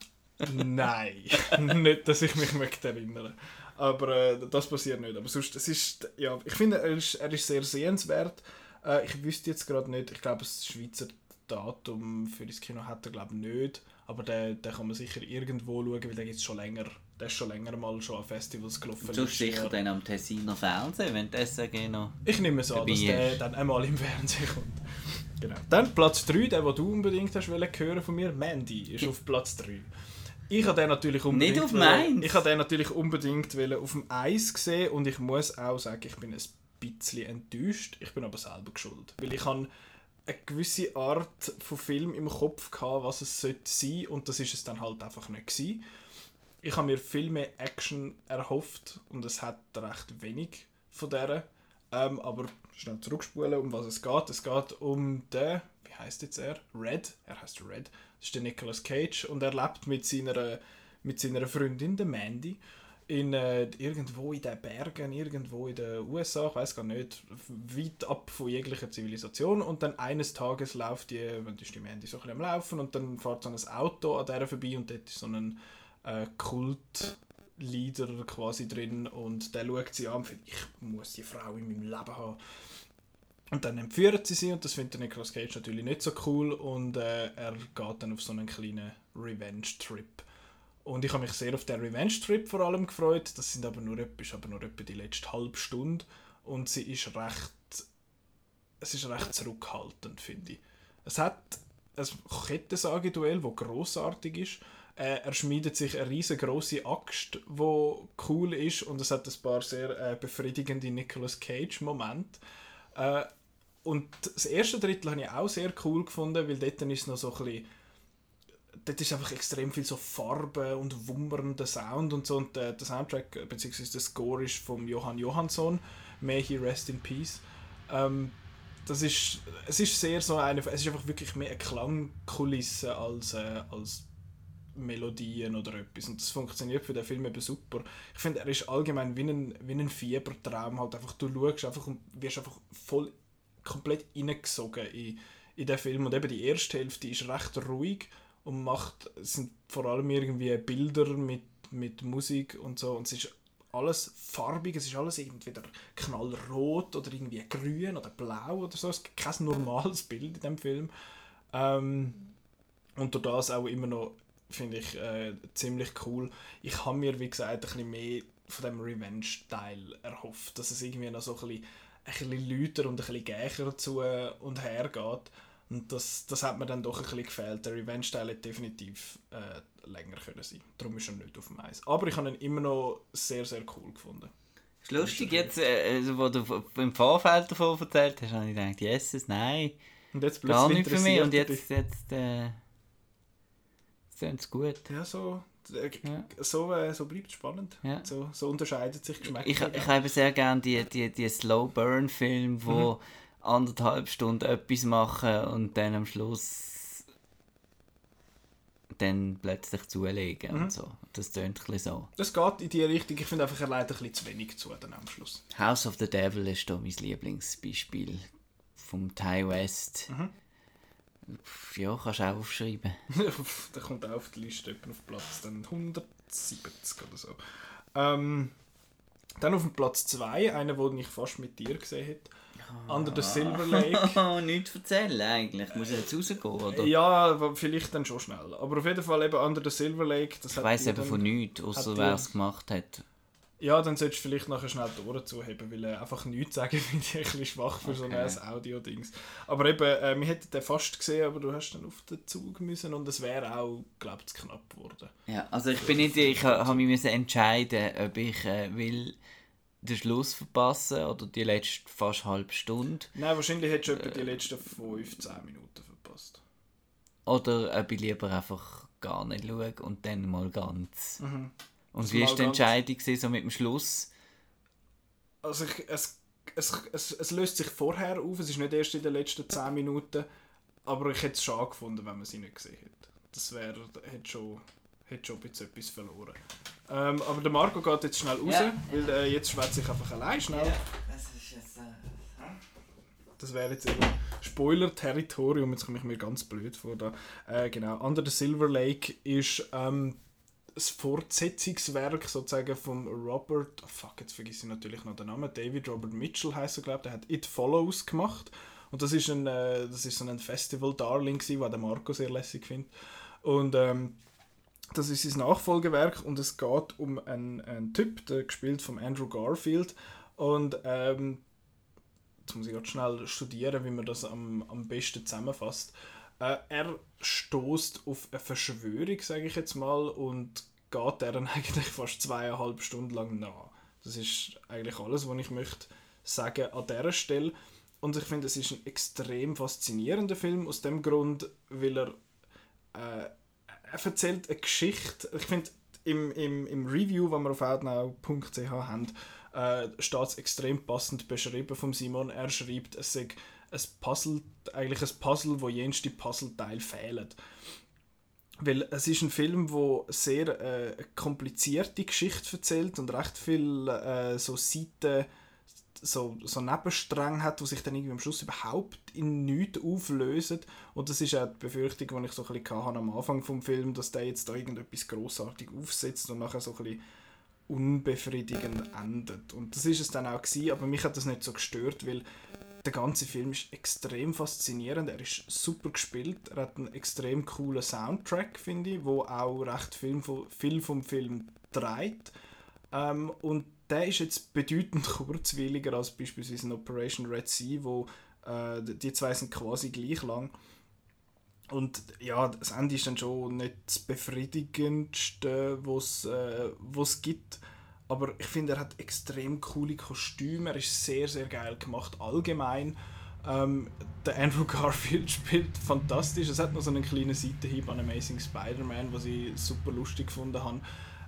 Nein, nicht, dass ich mich möchte erinnern. Aber äh, das passiert nicht. Aber sonst, es ist, ja, ich finde, er ist, er ist sehr sehenswert. Äh, ich wüsste jetzt gerade nicht, ich glaube, das Schweizer Datum für das Kino hat er glaube ich nicht. Aber den, den kann man sicher irgendwo schauen, weil der gibt's schon länger. Der ist schon länger mal schon an Festivals gelaufen. Du letztes sicher dann am Tessiner Fernsehen, wenn SRG noch... Ich nehme es an, dass der ist. dann einmal im Fernsehen kommt. Genau. Dann Platz 3, der, den du unbedingt hast hören von mir, Mandy, ist auf Platz 3. Ich habe den natürlich unbedingt... Nicht auf meins. Ich habe den natürlich unbedingt auf dem Eis gesehen und ich muss auch sagen, ich bin ein bisschen enttäuscht. Ich bin aber selber geschuld. Weil ich habe eine gewisse Art von Film im Kopf gehabt, was es sollte sein und das ist es dann halt einfach nicht gewesen. Ich habe mir viel mehr Action erhofft und es hat recht wenig von der. Ähm, aber schnell zurückspulen, um was es geht. Es geht um den, wie heißt jetzt er? Red. Er heißt Red. Das ist der Nicolas Cage und er lebt mit seiner, mit seiner Freundin, der Mandy, in, äh, irgendwo in den Bergen, irgendwo in den USA, ich weiß gar nicht, weit ab von jeglicher Zivilisation. Und dann eines Tages läuft die, wenn die Mandy so ein bisschen am Laufen und dann fährt so ein Auto an der vorbei und dort ist so ein äh, Kultleader quasi drin und der schaut sie an und findet, ich muss die Frau in meinem Leben haben. Und dann entführt sie sie und das findet Nicolas Cage natürlich nicht so cool und äh, er geht dann auf so einen kleinen Revenge-Trip. Und ich habe mich sehr auf den Revenge-Trip vor allem gefreut. Das sind aber nur, ist aber nur etwa die letzte halbe Stunde und sie ist recht, es ist recht zurückhaltend, finde ich. Es hat ein Kettensage-Duell, das grossartig ist. Äh, er schmiedet sich eine riesengroße Axt, wo cool ist und es hat ein paar sehr äh, befriedigende Nicolas Cage-Momente. Äh, und das erste Drittel habe ich auch sehr cool gefunden, weil dort ist noch so ein bisschen dort ist einfach extrem viel so Farbe und wummernder Sound und so und der, der Soundtrack äh, beziehungsweise der Score ist von Johann Johansson May he rest in peace ähm, das ist es ist sehr so eine es ist einfach wirklich mehr eine Klangkulisse als äh, als Melodien oder etwas. Und das funktioniert für den Film eben super. Ich finde er ist allgemein wie ein, wie ein Fiebertraum. Halt einfach du schaust einfach und wirst einfach voll komplett reingesogen in, in den Film. Und eben die erste Hälfte ist recht ruhig und macht sind vor allem irgendwie Bilder mit, mit Musik und so. Und es ist alles farbig, es ist alles entweder knallrot oder irgendwie grün oder blau oder so, es gibt kein normales Bild in dem Film. Ähm, und durch das auch immer noch finde ich äh, ziemlich cool. Ich habe mir wie gesagt ein bisschen mehr von dem Revenge-Teil erhofft, dass es irgendwie noch so ein bisschen, ein bisschen lauter und ein bisschen gächer zu und her geht. Und das, das hat mir dann doch ein bisschen gefehlt. Der Revenge-Teil hätte definitiv äh, länger können sein. Darum ist er nicht auf dem Eis. Aber ich habe ihn immer noch sehr, sehr cool gefunden. Ist lustig, jetzt, äh, also, wo du im Vorfeld davon erzählt hast, habe ich gedacht, yes, nein, Und jetzt gar plötzlich nicht für mich. Und jetzt, jetzt, äh, es gut. Ja, so äh, Ja. so, äh, so bleibt es spannend. Ja. So, so unterscheidet sich Geschmack. Ich, ich habe sehr gerne die, die, die Slow-Burn-Filme, wo Mhm. anderthalb Stunden etwas machen und dann am Schluss dann plötzlich zulegen Mhm. und so. Das tönt ein so. Das geht in die Richtung. Ich finde einfach, er leitet ein bisschen zu wenig zu dann am Schluss. House of the Devil ist da mein Lieblingsbeispiel vom Ty West. Mhm. Ja, kannst du auch aufschreiben. der kommt auch auf die Liste auf Platz dann 170 oder so. Ähm, dann auf dem Platz 2, einer, den ich fast mit dir gesehen hätte. Under the Silver Lake. Nichts erzählen eigentlich. Muss ich jetzt rausgehen, oder? ja, vielleicht dann schon schnell. Aber auf jeden Fall eben Under the Silver Lake. Ich dir eben von nichts, außer wer es gemacht hat. Ja, dann solltest du vielleicht nachher schnell die Ohren zuheben, weil äh, einfach nichts sagen finde ich ein bisschen schwach für so Okay. ein Audio-Dings. Aber eben, äh, wir hätten den fast gesehen, aber du hast dann auf den Zug müssen und es wäre auch, glaube ich, knapp geworden. Ja, also ich bin nicht, ich ha- habe mich müssen entscheiden, ob ich äh, will den Schluss verpassen oder die letzte fast halbe Stunde Nein, wahrscheinlich hättest du etwa die letzten 15 Minuten verpasst. oder ob ich lieber einfach gar nicht schaue und dann mal ganz. Mhm. Und wie war die Entscheidung gewesen, so mit dem Schluss? Also ich, es, es, es, es löst sich vorher auf, es ist nicht erst in den letzten 10 Minuten, aber ich hätte es schade gefunden, wenn man sie nicht gesehen hätte. Das wäre, hätte schon, hätte schon ein bisschen etwas verloren. Ähm, aber der Marco geht jetzt schnell raus, Ja. weil äh, jetzt schwätze ich einfach allein schnell. das ist jetzt... Das wäre jetzt eben Spoiler-Territorium, jetzt komme ich mir ganz blöd vor da. Äh, genau, Under the Silver Lake ist ähm, das Fortsetzungswerk sozusagen von Robert, oh fuck, jetzt vergesse ich natürlich noch den Namen, David Robert Mitchell heißt er, glaube der hat It Follows gemacht. Und das ist, ein, äh, das ist so ein Festival-Darling, was der Marco sehr lässig findet. Und ähm, das ist sein Nachfolgewerk und es geht um einen, einen Typ, der gespielt von Andrew Garfield. Und ähm, jetzt muss ich gerade schnell studieren, wie man das am, am besten zusammenfasst. Äh, er stoßt auf eine Verschwörung, sage ich jetzt mal, und geht deren eigentlich fast zweieinhalb Stunden lang nach. Das ist eigentlich alles, was ich möchte sagen an dieser Stelle. Und ich finde, es ist ein extrem faszinierender Film, aus dem Grund, weil er äh, er erzählt eine Geschichte. Ich finde, im, im, im Review, das wir auf outnow.ch haben, äh, steht es extrem passend beschrieben von Simon. Er schreibt, es sei ein Puzzle, eigentlich ein Puzzle, wo jenste Puzzleteil fehlen. Weil es ist ein Film, wo sehr äh, komplizierte Geschichte erzählt und recht viel äh, so Seiten, so, so Nebenstränge hat, die sich dann irgendwie am Schluss überhaupt in nichts auflösen. Und das ist auch die Befürchtung, die ich so ein bisschen hatte am Anfang vom Film, dass der jetzt da irgendetwas großartig aufsetzt und nachher so ein bisschen unbefriedigend endet. Und das ist es dann auch gewesen, aber mich hat das nicht so gestört, weil der ganze Film ist extrem faszinierend. Er ist super gespielt. Er hat einen extrem coolen Soundtrack, finde ich, wo auch recht viel, vom- viel vom Film dreht. Ähm, und der ist jetzt bedeutend kurzweiliger als beispielsweise in Operation Red Sea, wo äh, die zwei sind quasi gleich lang. Und ja, das Ende ist dann schon nicht das befriedigendste, was äh, es gibt. Aber ich finde, er hat extrem coole Kostüme. Er ist sehr, sehr geil gemacht, allgemein. Ähm, der Andrew Garfield spielt fantastisch. Es hat noch so einen kleinen Seitenhieb an Amazing Spider-Man, was ich super lustig gefunden habe.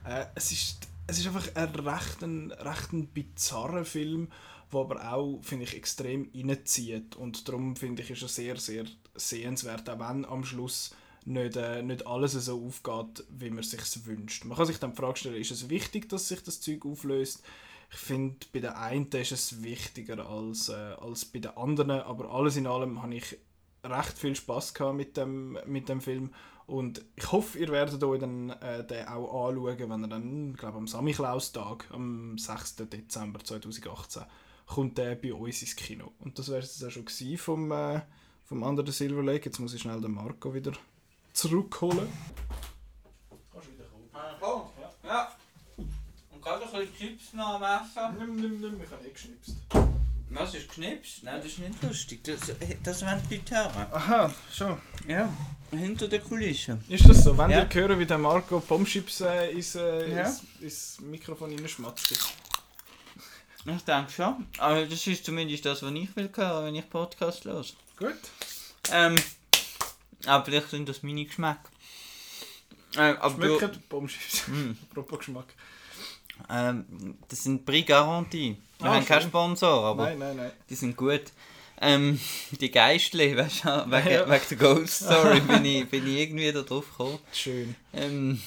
Äh, es, ist, es ist einfach ein recht, ein, recht ein bizarrer Film, der aber auch, finde ich, extrem reinzieht. Und darum finde ich, ist er sehr, sehr sehenswert, auch wenn am Schluss nicht, äh, nicht alles so aufgeht, wie man sich wünscht. Man kann sich dann die Frage stellen, ist es wichtig, dass sich das Zeug auflöst? Ich finde, bei der einen ist es wichtiger als, äh, als bei der anderen, aber alles in allem habe ich recht viel Spaß mit dem, mit dem Film und ich hoffe, ihr werdet euch dann äh, den auch anschauen, wenn er dann, glaube am Samichlaustag, am 6. Dezember 2018, kommt der bei uns ins Kino. Und das wäre es auch schon vom, äh, vom Under the Silver Lake. Jetzt muss ich schnell den Marco wieder zurückholen. Kannst du wieder kommen? Ja. Und gerade ein bisschen Chips noch am Essen. Nimm, nimm, nimm, ich habe eh geschnipst. Was ist geschnipst? Nein, das ist nicht lustig. Das, das wollen die Leute hören. Aha, schon. Ja, hinter der Kulisse. Ist das so? Wenn Ja. ihr hören, wie der Marco Pommchips äh, ins, äh, Ja. ins, ins Mikrofon reinschmatzt. Ich denke schon. Aber das ist zumindest das, was ich will hören, wenn ich Podcast höre. Gut. Ähm, aber vielleicht sind das meine Geschmäcker. Äh, aber du, Schmeckt Bombschips. Apropos Geschmack. ähm, das sind Prix Garantie. Wir Ah, haben keinen. Sponsor, aber Nein, nein, nein. die sind gut. Ähm, die Geistli, weißt du, wegen, Ja. wegen der Ghost Story bin ich, bin ich irgendwie da drauf gekommen. Schön. Ähm,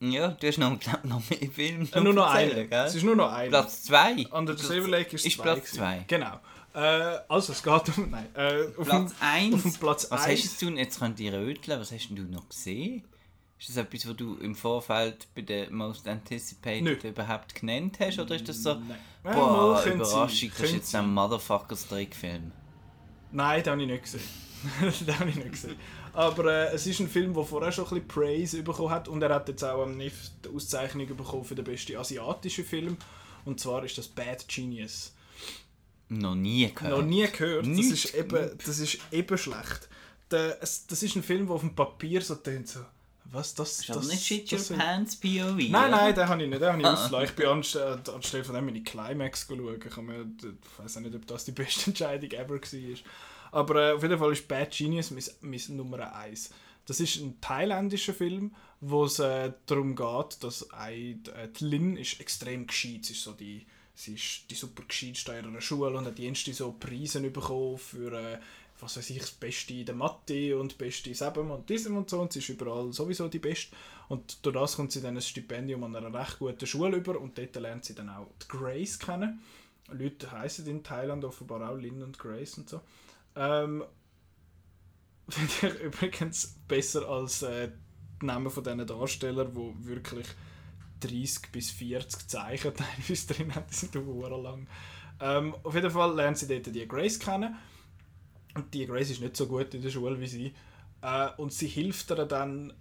ja, du hast noch, glaub, noch mehr Filme Äh, nur noch erzählen, eine. gell? Es ist nur noch eine. Platz 2. Under the Silver Lake ist, ist zwei Platz gewesen. zwei. Genau. Äh, also es geht um... Nein. Äh, auf Platz dem, 1. auf dem Platz Was eins- hast du denn, jetzt könnt ihr röteln, was hast denn du noch gesehen? Ist das etwas, was du im Vorfeld bei der Most Anticipated Nö. überhaupt genannt hast? Oder ist das so, Nein. Ja, boah, könnte Überraschung, das ist jetzt ein Motherfuckers-Trickfilm? Nein, den habe ich nicht gesehen. den habe ich nicht gesehen. Aber äh, es ist ein Film, der vorher schon ein bisschen Praise bekommen hat und er hat jetzt auch am NIF die Auszeichnung bekommen für den besten asiatischen Film. Und zwar ist das Bad Genius. Noch nie gehört. Noch nie gehört. Das Nicht. ist eben, das ist eben schlecht. Das ist ein Film, der auf dem Papier so tönt so. Was das? Ist aber das, nicht Shit Your das sind- Pants POV. Nein, oder? nein, den habe ich nicht. Den habe ich Ah. ausgelassen. Ich bin anstelle, anstelle von dem in die Climax schauen. Ich, habe mir, ich weiß auch nicht, ob das die beste Entscheidung ever war. Aber äh, auf jeden Fall ist Bad Genius mein, mein Nummer 1. Das ist ein thailändischer Film, wo es äh, darum geht, dass ein, äh, die Lin ist extrem gescheit. Sie ist so die, sie ist die super gescheitste in ihrer Schule und hat jenste so Preise bekommen für äh, was weiß ich, das Beste in der Mathe und das Beste in Sebem und diesem und so. Und sie ist überall sowieso die Beste. Und durch das kommt sie dann ein Stipendium an einer recht guten Schule über und dort lernt sie dann auch die Grace kennen. Leute heißen in Thailand offenbar auch Lin und Grace und so. Ähm, Finde ich übrigens besser als äh, die Namen von diesen Darstellern, die wirklich 30 bis 40 Zeichen teilweise drin haben. Die sind sehr lang. Ähm, auf jeden Fall lernt sie dort die Grace kennen. Und die Grace ist nicht so gut in der Schule wie sie. Äh, und sie hilft ihr dann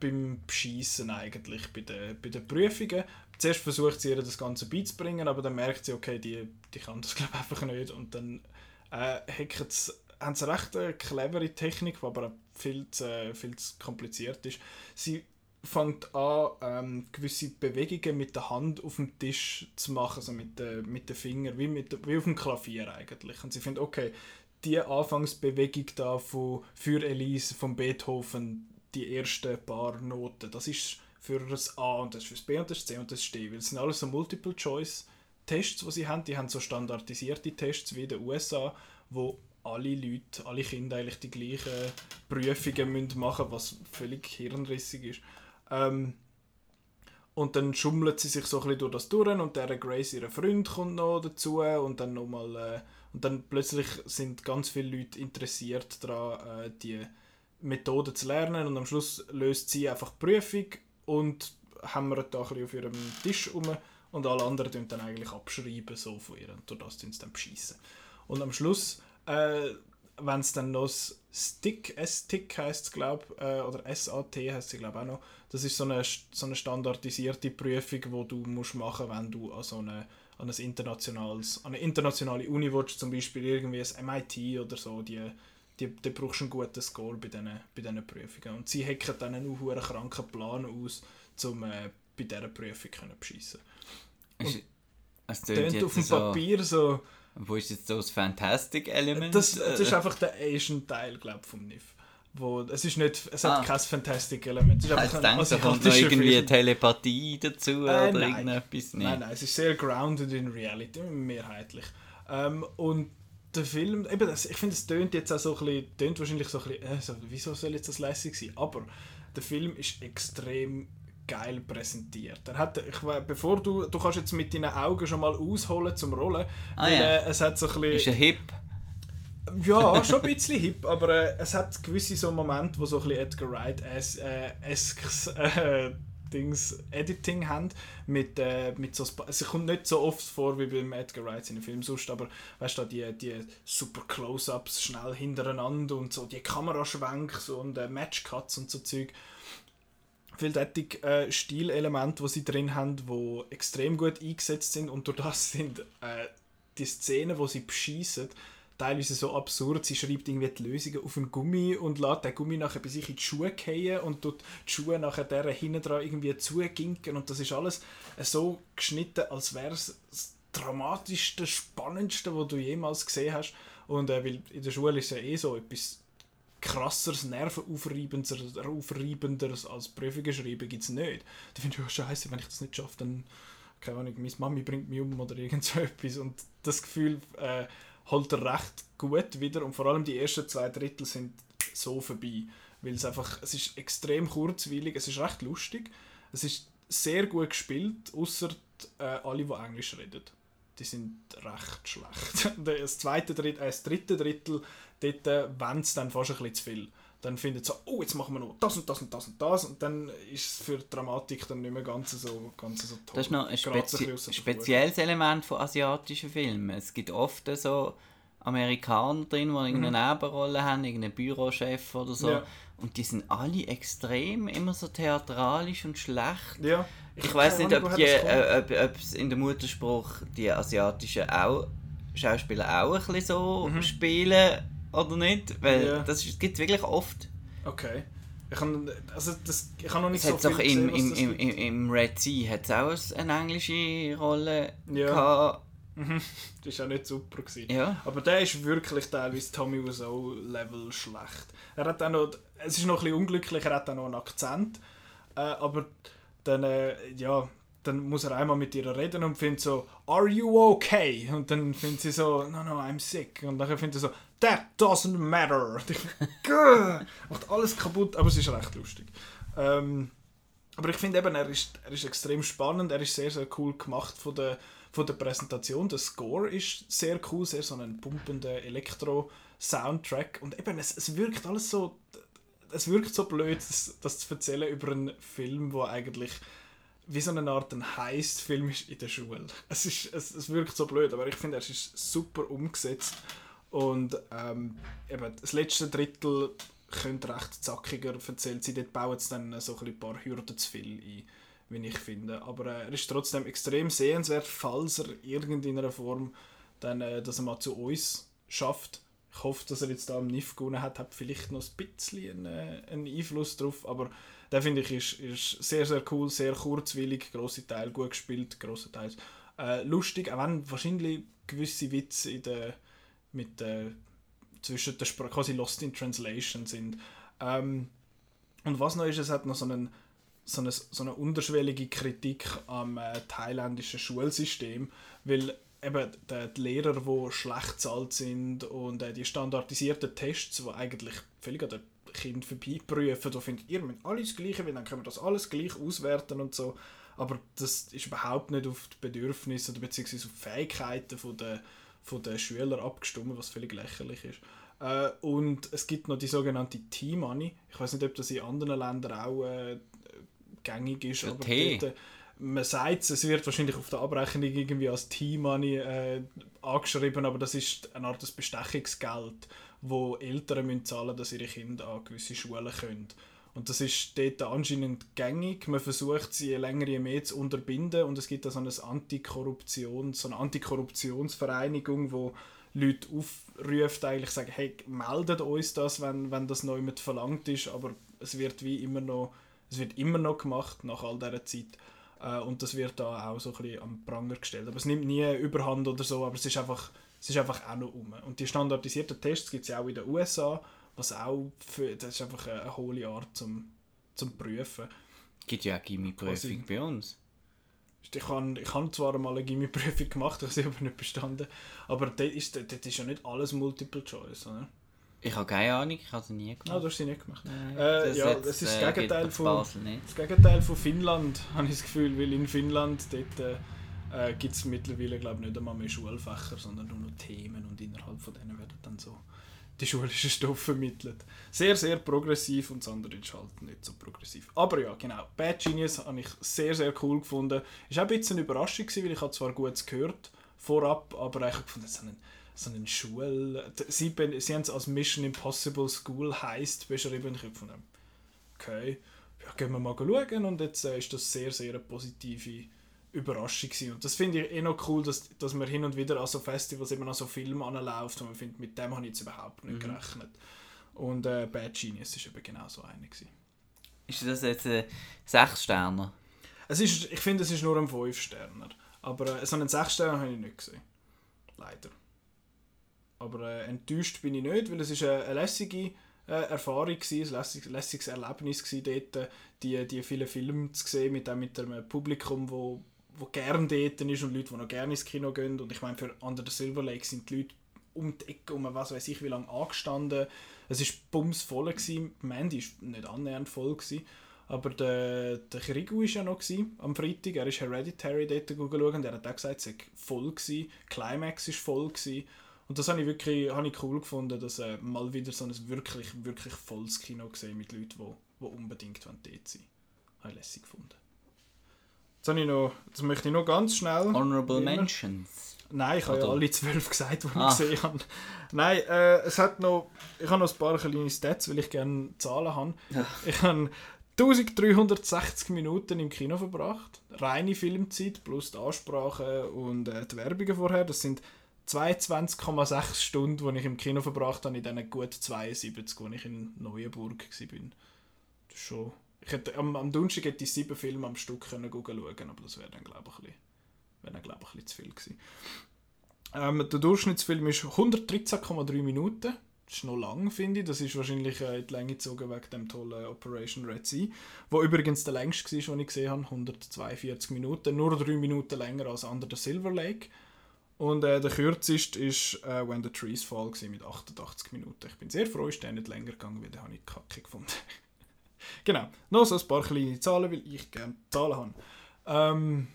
beim Schießen eigentlich, bei den, bei den Prüfungen. Zuerst versucht sie ihr das Ganze beizubringen, aber dann merkt sie, okay, die, die kann das glaube einfach nicht. Und dann äh, haben sie recht eine clevere Technik, die aber auch viel zu, äh, viel zu kompliziert ist. Sie fängt an, ähm, gewisse Bewegungen mit der Hand auf dem Tisch zu machen, also mit, den mit den Fingern, wie, mit, wie auf dem Klavier eigentlich. Und sie findet, okay, die Anfangsbewegung da von, für Elise von Beethoven, die ersten paar Noten, das ist für das A und das ist für das B und das C und das D. Weil es sind alles so Multiple-Choice-Tests, die sie haben. Die haben so standardisierte Tests wie in den USA, wo alle Leute, alle Kinder eigentlich die gleichen Prüfungen müssen machen was völlig hirnrissig ist. Ähm, und dann schummelt sie sich so ein bisschen durch das durch und der Grace, ihr Freund, kommt noch dazu und dann nochmal äh, und dann plötzlich sind ganz viele Leute interessiert daran, äh, die Methode zu lernen und am Schluss löst sie einfach die Prüfung und hämmert da ein bisschen auf ihrem Tisch rum und alle anderen tun dann eigentlich abschreiben so von ihr und durch das tun sie dann beschissen. Und am Schluss, äh, wenn es dann noch das Stick, S-Tick heisst es glaube äh, oder SAT heisst sie glaube auch noch, das ist so eine, so eine standardisierte Prüfung, die du musst machen wenn du an so eine an, ein internationales, an eine internationale Uni willst, zum Beispiel irgendwie ein MIT oder so, die, die, die brauchst einen guten Score bei diesen, bei diesen Prüfungen. Und sie hacken dann einen auch einen kranken Plan aus, um äh, bei dieser Prüfung können beschissen. Ist- Es tönt Tönt auf dem so, Papier so... Wo ist jetzt so das Fantastic-Element? Das, das ist Äh, einfach der Asian Teil, glaube vom NIF. Wo, es ist nicht, es hat Ah. kein Fantastic-Element. Es ist Ich einfach ein denke, da kommt noch irgendwie Film. Telepathie dazu Äh, oder nein. irgendetwas. Nee. Nein, nein, es ist sehr grounded in reality, mehrheitlich. Ähm, und der Film, eben, das, ich finde, es tönt jetzt auch so ein bisschen, tönt wahrscheinlich so ein bisschen, äh, so, wieso soll jetzt das lässig sein? Aber der Film ist extrem geil präsentiert. Er hat, ich, bevor du, du kannst jetzt mit deinen Augen schon mal ausholen zum Rollen, Ah, weil ja. äh, es hat so ein bisschen... Ist ein Hip. Ja, schon ein bisschen hip, aber äh, es hat gewisse so Momente, wo so ein bisschen Edgar Wright-eskes äh, äh, Dings Editing haben. Mit, äh, mit so es kommt nicht so oft vor wie beim Edgar Wright in den Film sonst, aber weißt du, die, die super Close-Ups schnell hintereinander und so die Kameraschwenks und äh, Matchcuts und so Zeug. Vieldeutig äh, Stilelemente, die sie drin haben, die extrem gut eingesetzt sind und durch das sind äh, die Szenen, wo sie beschießen, teilweise so absurd. Sie schreibt irgendwie die Lösungen auf einen Gummi und lässt den Gummi nachher bei sich in die Schuhe fallen und tut die Schuhe nachher der hinten dran irgendwie zuginken und das ist alles so geschnitten, als wäre es das dramatischste, spannendste, was du jemals gesehen hast. Und äh, weil in der Schule ist ja eh so etwas krasseres, nervenaufreibenderes als Prüfungen schreiben gibt es nicht. Da finde ich, oh scheiße, wenn ich das nicht schaffe, dann, keine Ahnung, meine Mami bringt mich um oder irgend so etwas. Und das Gefühl äh, holt er recht gut wieder und vor allem die ersten zwei Drittel sind so vorbei, weil es einfach, es ist extrem kurzweilig, es ist recht lustig, es ist sehr gut gespielt, außer äh, alle, die Englisch reden. Die sind recht schlecht. Das zweite Drittel, äh, das dritte Drittel, dort äh, wenn es dann fast ein bisschen zu viel. Dann findet so, oh, jetzt machen wir noch das und das und das und das und dann ist es für die Dramatik dann nicht mehr ganz so, ganz so toll. Das ist noch ein spezi spezielles Element von asiatischen Filmen. Es gibt oft so Amerikaner drin, die irgendeine Nebenrolle haben, irgendeinen Bürochef oder so. Mhm. Ja. Und die sind alle extrem immer so theatralisch und schlecht. Ja. Ich, hab weiß nicht, Ahnung, ob, die, kommt. äh, ob, ob es in der Mutterspruch die asiatischen auch, Schauspieler auch ein bisschen so spielen oder nicht. Weil. Ja. das gibt es wirklich oft. Okay. Ich kann, also das, ich kann noch nicht Es so hat viel gesehen, im, im, im, gibt. im, Red Sea hat's auch eine englische Rolle Ja. gehabt. Das war auch nicht super. Gewesen. Ja. Aber der ist wirklich teilweise Tommy Wiseau Level schlecht. Er hat auch noch, es ist noch ein bisschen unglücklich, er hat auch noch einen Akzent, äh, aber dann, äh, ja, dann muss er einmal mit ihr reden und findet so, are you okay? Und dann findet sie so, no, no, I'm sick. Und dann findet er so, that doesn't matter. Und ich, macht alles kaputt, aber es ist recht lustig. Ähm, aber ich finde eben, er ist, er ist extrem spannend, er ist sehr, sehr cool gemacht von der, von der Präsentation. Der Score ist sehr cool, sehr so ein pumpender Elektro-Soundtrack. Und eben, es, es wirkt alles so, es wirkt so blöd, das, das zu erzählen über einen Film, wo eigentlich wie so eine Art ein Heist-Film ist in der Schule. Es, ist, es, es wirkt so blöd, aber ich finde, es ist super umgesetzt. Und ähm, eben, das letzte Drittel könnte recht zackiger erzählt sein. Dort bauen sie dann so ein, paar Hürden zu viel ein, wie ich finde. Aber äh, er ist trotzdem extrem sehenswert, falls er irgendeiner Form dann, äh, dass er mal zu uns schafft. Ich hoffe, dass er jetzt da am NIF gewonnen hat, hat vielleicht noch ein bisschen einen, äh, einen Einfluss drauf, aber der finde ich ist, ist sehr, sehr cool, sehr kurzwillig, grosse Teil gut gespielt, grosse Teils äh, lustig, auch wenn wahrscheinlich gewisse Witze in der, mit der, zwischen der Sprache quasi Lost in Translation sind. Ähm, und was noch ist, es hat noch so, einen, so, eine, so eine unterschwellige Kritik am äh, thailändischen Schulsystem, weil eben die, die Lehrer, die schlecht zahlt sind und äh, die standardisierten Tests, die eigentlich völlig an den Kind vorbeiprüfen, da findet ihr müsst alles Gleiche, weil dann können wir das alles gleich auswerten und so. Aber das ist überhaupt nicht auf die Bedürfnisse oder beziehungsweise auf die Fähigkeiten von der, von der Schüler abgestimmt, was völlig lächerlich ist. Äh, und es gibt noch die sogenannte T-Money. Ich weiß nicht, ob das in anderen Ländern auch äh, gängig ist. Der aber T. dort, äh, man sagt es wird wahrscheinlich auf der Abrechnung irgendwie als T-Money äh, angeschrieben, aber das ist eine Art Bestechungsgeld, wo Eltern müssen zahlen dass ihre Kinder an gewisse Schulen können. Und das ist dort anscheinend gängig. Man versucht sie je länger je mehr zu unterbinden und es gibt da so eine Antikorruption, so eine Antikorruptionsvereinigung, wo Leute aufruft, eigentlich sagen, hey, meldet uns das, wenn, wenn das neu mit verlangt ist, aber es wird wie immer noch, es wird immer noch gemacht nach all dieser Zeit. Äh, und das wird da auch so ein bisschen am Pranger gestellt. Aber es nimmt nie Überhand oder so, aber es ist einfach, es ist einfach auch noch um. Und die standardisierten Tests gibt es ja auch in den USA, was auch, für, das ist einfach eine, eine hohle Art zum, zum Prüfen. Gibt ja auch. Gimmi-Prüfung bei uns. Ich habe ich hab zwar mal eine Gimmi-Prüfung gemacht, ich habe sie aber nicht bestanden, aber dort ist, dort ist ja nicht alles Multiple Choice, oder? Ich habe keine Ahnung, ich habe sie nie Ah, gemacht. du hast sie nicht gemacht. Nein, Äh, ja, jetzt, das ist das äh, Gegenteil von-. Das Gegenteil von Finnland, habe ich das Gefühl, weil in Finnland dort äh, gibt es mittlerweile glaube ich, nicht einmal mehr Schulfächer, sondern nur noch Themen und innerhalb von denen werden dann so die schulischen Stoffe vermittelt. Sehr, sehr progressiv und das andere ist halt nicht so progressiv. Aber ja, genau. Bad Genius habe ich sehr, sehr cool gefunden. Ist auch ein bisschen eine Überraschung gewesen, weil ich habe zwar gut gehört vorab, aber ich habe gefunden, so einen, so einen Schul... Sie, sie haben es als Mission Impossible School heist beschrieben ich habe gefunden, okay, ja, gehen wir mal schauen und jetzt äh, ist das sehr, sehr eine positive Überraschung gewesen. Und das finde ich eh noch cool, dass, dass man hin und wieder an so Festivals immer an so Filme anläuft und man findet, mit dem habe ich jetzt überhaupt nicht gerechnet. Und äh, Bad Genius ist eben genau so eine gewesen. Ist das jetzt ein Sechs-Sterner? Es ist, ich finde, es ist nur ein 5-Sterner. Aber äh, so einen 6-Sterner habe ich nicht gesehen. Leider. Aber äh, enttäuscht bin ich nicht, weil es ist eine, eine lässige, äh, Erfahrung gewesen, ein lässiges, lässiges Erlebnis gewesen, dort die, die vielen Filme zu sehen mit dem, mit dem Publikum, wo, wo gerne dort ist und Leute, die noch gerne ins Kino gehen. Und ich meine, für Under the Silver Lake sind die Leute um die Ecke, um was weiß ich wie lange angestanden. Es war bumsvoll, gewesen. Mandy war nicht annähernd voll. Gewesen. Aber der, der Krigu war ja noch am Freitag. Er ist Hereditary dort schauen und er hat auch gesagt, es sei voll gewesen. Climax war voll gewesen. Und das habe ich wirklich habe ich cool gefunden, dass äh, mal wieder so ein wirklich, wirklich volles Kino gesehen mit Leuten, die, die unbedingt dort sein wollen. Habe ich lässig gefunden. Jetzt, habe ich noch, jetzt möchte ich noch ganz schnell... Honorable Mentions. Nein, ich habe ja alle zwölf gesagt, die ah. ich gesehen habe. Nein, äh, es hat noch... Ich habe noch ein paar kleine Stats, weil ich gerne Zahlen habe. Ja. Ich habe 1360 Minuten im Kino verbracht. Reine Filmzeit plus die Ansprache und äh, die Werbungen vorher. Das sind 22,6 Stunden, die ich im Kino verbracht habe, in diesen gut 72, wo ich in Neuenburg war. Das ist schon... Ich hätte, am, am Donnerstag hätte ich sieben Filme am Stück können schauen aber das wäre dann, glaube ich, ein bisschen, glaub ich, ein bisschen zu viel gewesen. Ähm, der Durchschnittsfilm ist 113,3 Minuten. Das ist noch lang, finde ich. Das ist wahrscheinlich äh, die Länge gezogen wegen dem tollen Operation Red Sea, wo übrigens der längste war, den ich gesehen habe, 142 Minuten. Nur drei Minuten länger als Under the Silver Lake. Und äh, der kürzeste war äh, When the Trees Fall mit 88 Minuten. Ich bin sehr froh, ist der nicht länger gegangen, weil den habe ich kacke gefunden. genau, noch so ein paar kleine Zahlen, weil ich gerne Zahlen habe. Ähm,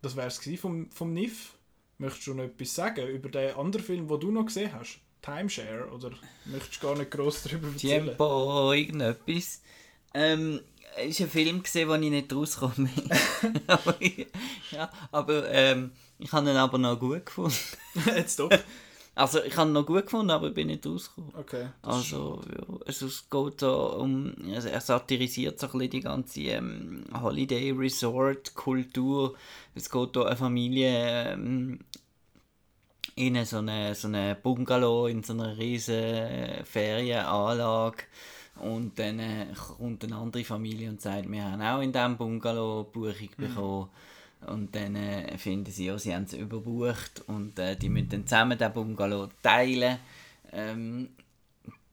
das wäre es vom, vom NIF. Möchtest du noch etwas sagen über den anderen Film, den du noch gesehen hast? Timeshare? Oder möchtest du gar nicht gross darüber erzählen? Tempo, irgendetwas. Ähm, es war ein Film, gesehen, wo ich nicht rausgekommen bin. aber ja, aber ähm, ich habe ihn aber noch gut gefunden. Jetzt doch. Also ich habe ihn noch gut gefunden, aber ich bin nicht rausgekommen. Okay. Also, ja, also es geht da um, also er satirisiert so ein bisschen die ganze ähm, Holiday Resort Kultur. Es geht da eine Familie ähm, in so eine, so eine Bungalow in so einer riesen Ferienanlage und dann äh, kommt eine andere Familie und sagt, wir haben auch in diesem Bungalow Buchung mhm. Und dann äh, finden sie, ja, sie haben es überbucht und äh, die müssen dann zusammen den Bungalow teilen. Ähm,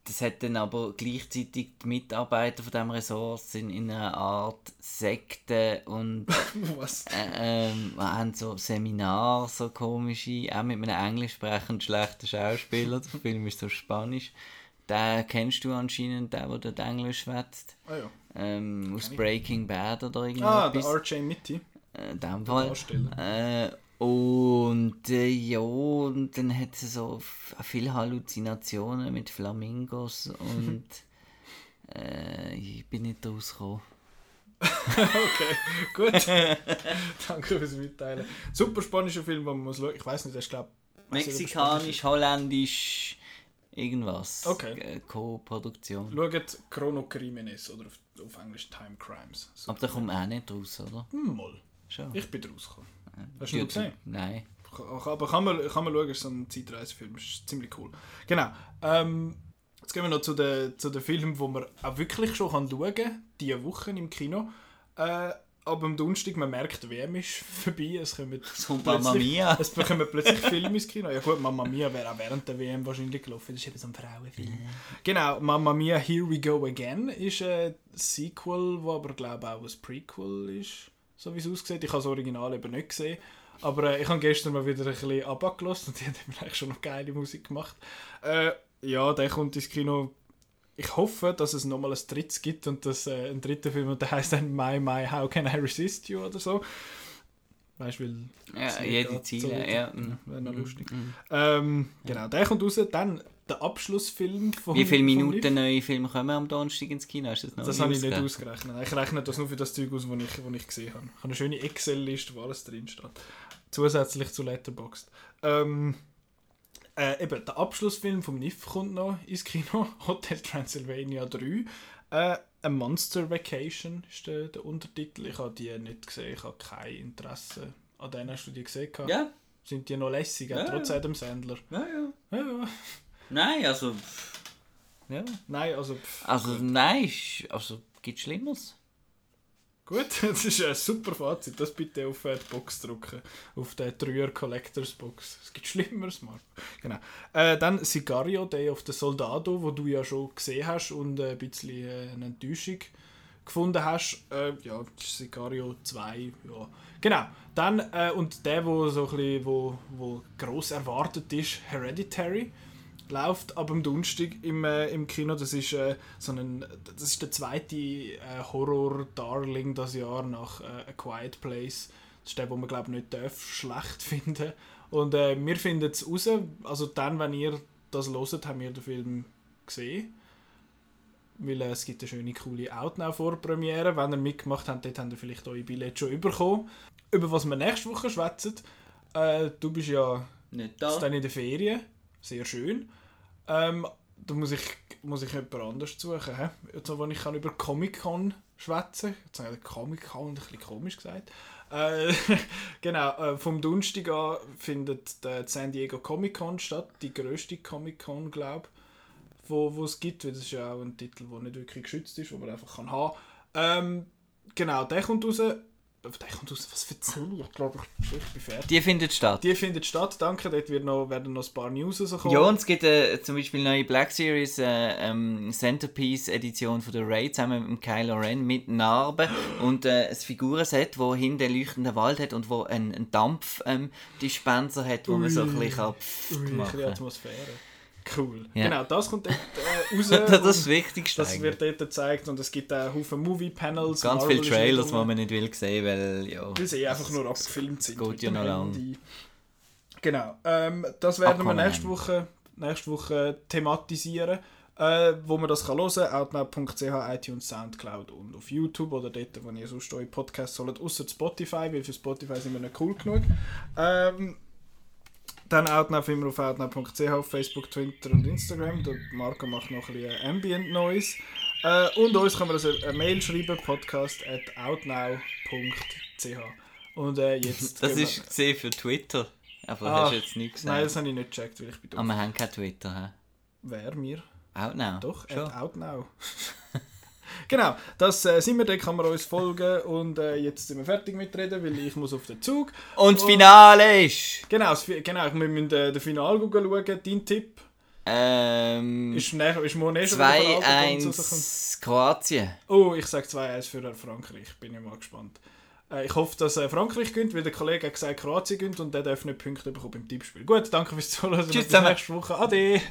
das hat dann aber gleichzeitig die Mitarbeiter von diesem Resort sind in einer Art Sekte und Was? Äh, ähm, haben so Seminare, so komische, auch mit einem englisch sprechenden schlechten Schauspieler. Der Film ist so spanisch. Den kennst du anscheinend, der, der dort Englisch schwätzt. Ah ja. Ähm, aus Breaking Bad oder irgendwas. Ah, der R.J. Mitty. Äh, in dem Fall. Äh, und äh, ja, und dann hat sie so viele Halluzinationen mit Flamingos und äh, ich bin nicht rausgekommen. okay, gut. Danke fürs Mitteilen. Super spanischer Film, den man muss schauen. Ich weiß nicht, ich glaube. Mexikanisch, holländisch, irgendwas. Okay. Co-Produktion. Schaut Chrono Crimenes oder auf, auf Englisch Time Crimes. So. Aber da kommt auch nicht raus, oder? Hm, mal. Schon. Ich bin rausgekommen. Hast du ihn gesehen? Nein. Aber kann man, kann man schauen, ist so ein Zeitreisefilm, ist ziemlich cool. Genau. Ähm, jetzt gehen wir noch zu den, zu den Filmen, die man auch wirklich schon kann schauen kann, diese Woche im Kino. Äh, aber am Donnerstag, man merkt, die WM ist vorbei. Es kommen so Mamma Mia. Es bekommen plötzlich Filme ins Kino. Ja gut, Mamma Mia wäre auch während der WM wahrscheinlich gelaufen. Das ist eben so ein Frauenfilm. Yeah. Genau, Mamma Mia Here We Go Again ist ein Sequel, das aber glaube ich auch ein Prequel ist so wie es aussieht. Ich habe das Original eben nicht gesehen. Aber äh, ich habe gestern mal wieder ein bisschen abgelassen und die haben eigentlich schon noch geile Musik gemacht. Äh, ja, der kommt ins Kino. Ich hoffe, dass es nochmal ein drittes gibt und dass äh, ein dritter Film und der heißt dann My My How Can I Resist You oder so. Weißt du, weil. Ja, jede Ziele, ja. Wäre noch lustig. Mm, Ähm, genau, der kommt raus. Dann der Abschlussfilm von Wie viele Minuten neue Filme kommen am Donnerstag ins Kino? Hast das das habe ich nicht ausgerechnet. Ich rechne das nur für das Zeug aus, das ich, ich gesehen habe. Ich habe eine schöne Excel-Liste, wo alles drin steht. Zusätzlich zu Letterboxd. Ähm, äh, eben, der Abschlussfilm vom NIF kommt noch ins Kino. Hotel Transylvania 3. Äh, A Monster Vacation ist der, der Untertitel. Ich habe die nicht gesehen. Ich habe kein Interesse an denen. Hast du die gesehen? Ja. Sind die noch lässig, ja, trotz ja. Adam Sandler? Ja, ja. ja, ja. Nein, also. Ja. Nein, also. also, gut. nein, also gibt Schlimmeres. Gut. Das ist ein super Fazit. Das bitte auf die Box drucken. Auf die 3er Collectors Box. Es gibt Schlimmeres, Marco. Genau. Äh, dann Sicario, Day of the Soldado, wo du ja schon gesehen hast und ein bisschen äh, eine Enttäuschung gefunden hast. Äh, ja, Sicario 2. Ja. Genau. Dann, äh, und der, wo so ein bisschen, wo, wo gross erwartet ist, Hereditary läuft ab am Donnerstag im, äh, im Kino. Das ist, äh, so ein, das ist der zweite äh, Horror-Darling das Jahr nach äh, A Quiet Place. Das ist der, wo man glaube nicht darf, schlecht finden. Und äh, wir finden es raus. Also dann, wenn ihr das hört, haben wir den Film gesehen. Weil äh, es gibt eine schöne, coole Outnow-Vorpremiere. Wenn ihr mitgemacht habt, dort habt ihr vielleicht eure Billette schon bekommen. Über was wir nächste Woche schwätzen. Du bist ja Nicht dann in der Ferien. Sehr schön. Ähm, da muss ich, muss ich jemand anders suchen. He? Also, wo ich kann über Comic-Con schwätzen Jetzt habe ich Comic-Con ein bisschen komisch gesagt. Äh, genau, äh, vom Donnerstag an findet die San Diego Comic-Con statt. Die grösste Comic-Con, glaube ich, wo, wo es gibt. Weil das ist ja auch ein Titel, der nicht wirklich geschützt ist, wo man einfach kann haben kann. Ähm, genau, der kommt raus. Der kommt raus, was erzähle ich? Ich glaube, ich, ich bin fertig. Die findet statt. Die findet statt, danke. Dort wird noch, werden noch ein paar News rauskommen. Ja, und es gibt äh, zum Beispiel eine neue Black Series äh, ähm, Centerpiece Edition von der Raid zusammen mit dem Kylo Ren mit Narben und äh, ein Figurenset, wo hinten einen leuchtenden Wald hat und wo einen, einen Dampfdispenser hat, wo man so ein bisschen kann pff Ui, ein machen bisschen Atmosphäre. Cool. Ja. Genau, das kommt dort äh, raus. Das ist das Wichtigste. das wird dort gezeigt und es gibt auch Haufen Movie-Panels. Ganz viele Trailers, die man nicht will sehen, weil ja. Weil sie einfach nur abgefilmt sind. geht mit ja noch lang. Genau. Ähm, das werden Aquaman. wir nächste Woche, nächste Woche thematisieren. Äh, wo man das kann hören kann, outnow.ch, iTunes, Soundcloud und auf YouTube oder dort, wo ihr sonst eure Podcasts holt, außer Spotify, weil für Spotify sind wir nicht cool genug. Ähm, dann Outnow immer auf outnow.ch, auf Facebook, Twitter und Instagram. Der Marco macht noch ein bisschen Ambient Noise. Äh, und uns kann man also eine Mail schreiben, podcast at outnow.ch. Und äh, jetzt... Das wir- ist gesehen für Twitter. Aber Ah, hast du jetzt nicht gesagt. Nein, das habe ich nicht gecheckt, weil ich bin Aber doof. wir haben kein Twitter, hä? Wer, mir? Out now. Doch, Schon. at outnow. Genau, das äh, sind wir, da kann man uns folgen und äh, jetzt sind wir fertig mit reden, weil ich muss auf den Zug. Und das Finale ist... Genau, das, genau wir müssen äh, den Final schauen. Dein Tipp Ähm, ist, näher, ist morgen eh schon wieder Vorabend, wenn's rauskommt. 2-1 Kroatien. Oh, ich sage 2-1 für Frankreich. Bin ich mal gespannt. Äh, ich hoffe, dass äh, Frankreich gönnt, weil der Kollege hat gesagt, Kroatien gönnt und der darf nicht Punkte bekommen beim Tippspiel. Gut, danke fürs Zuhören. Tschüss Bis zusammen. nächste Woche. Ade.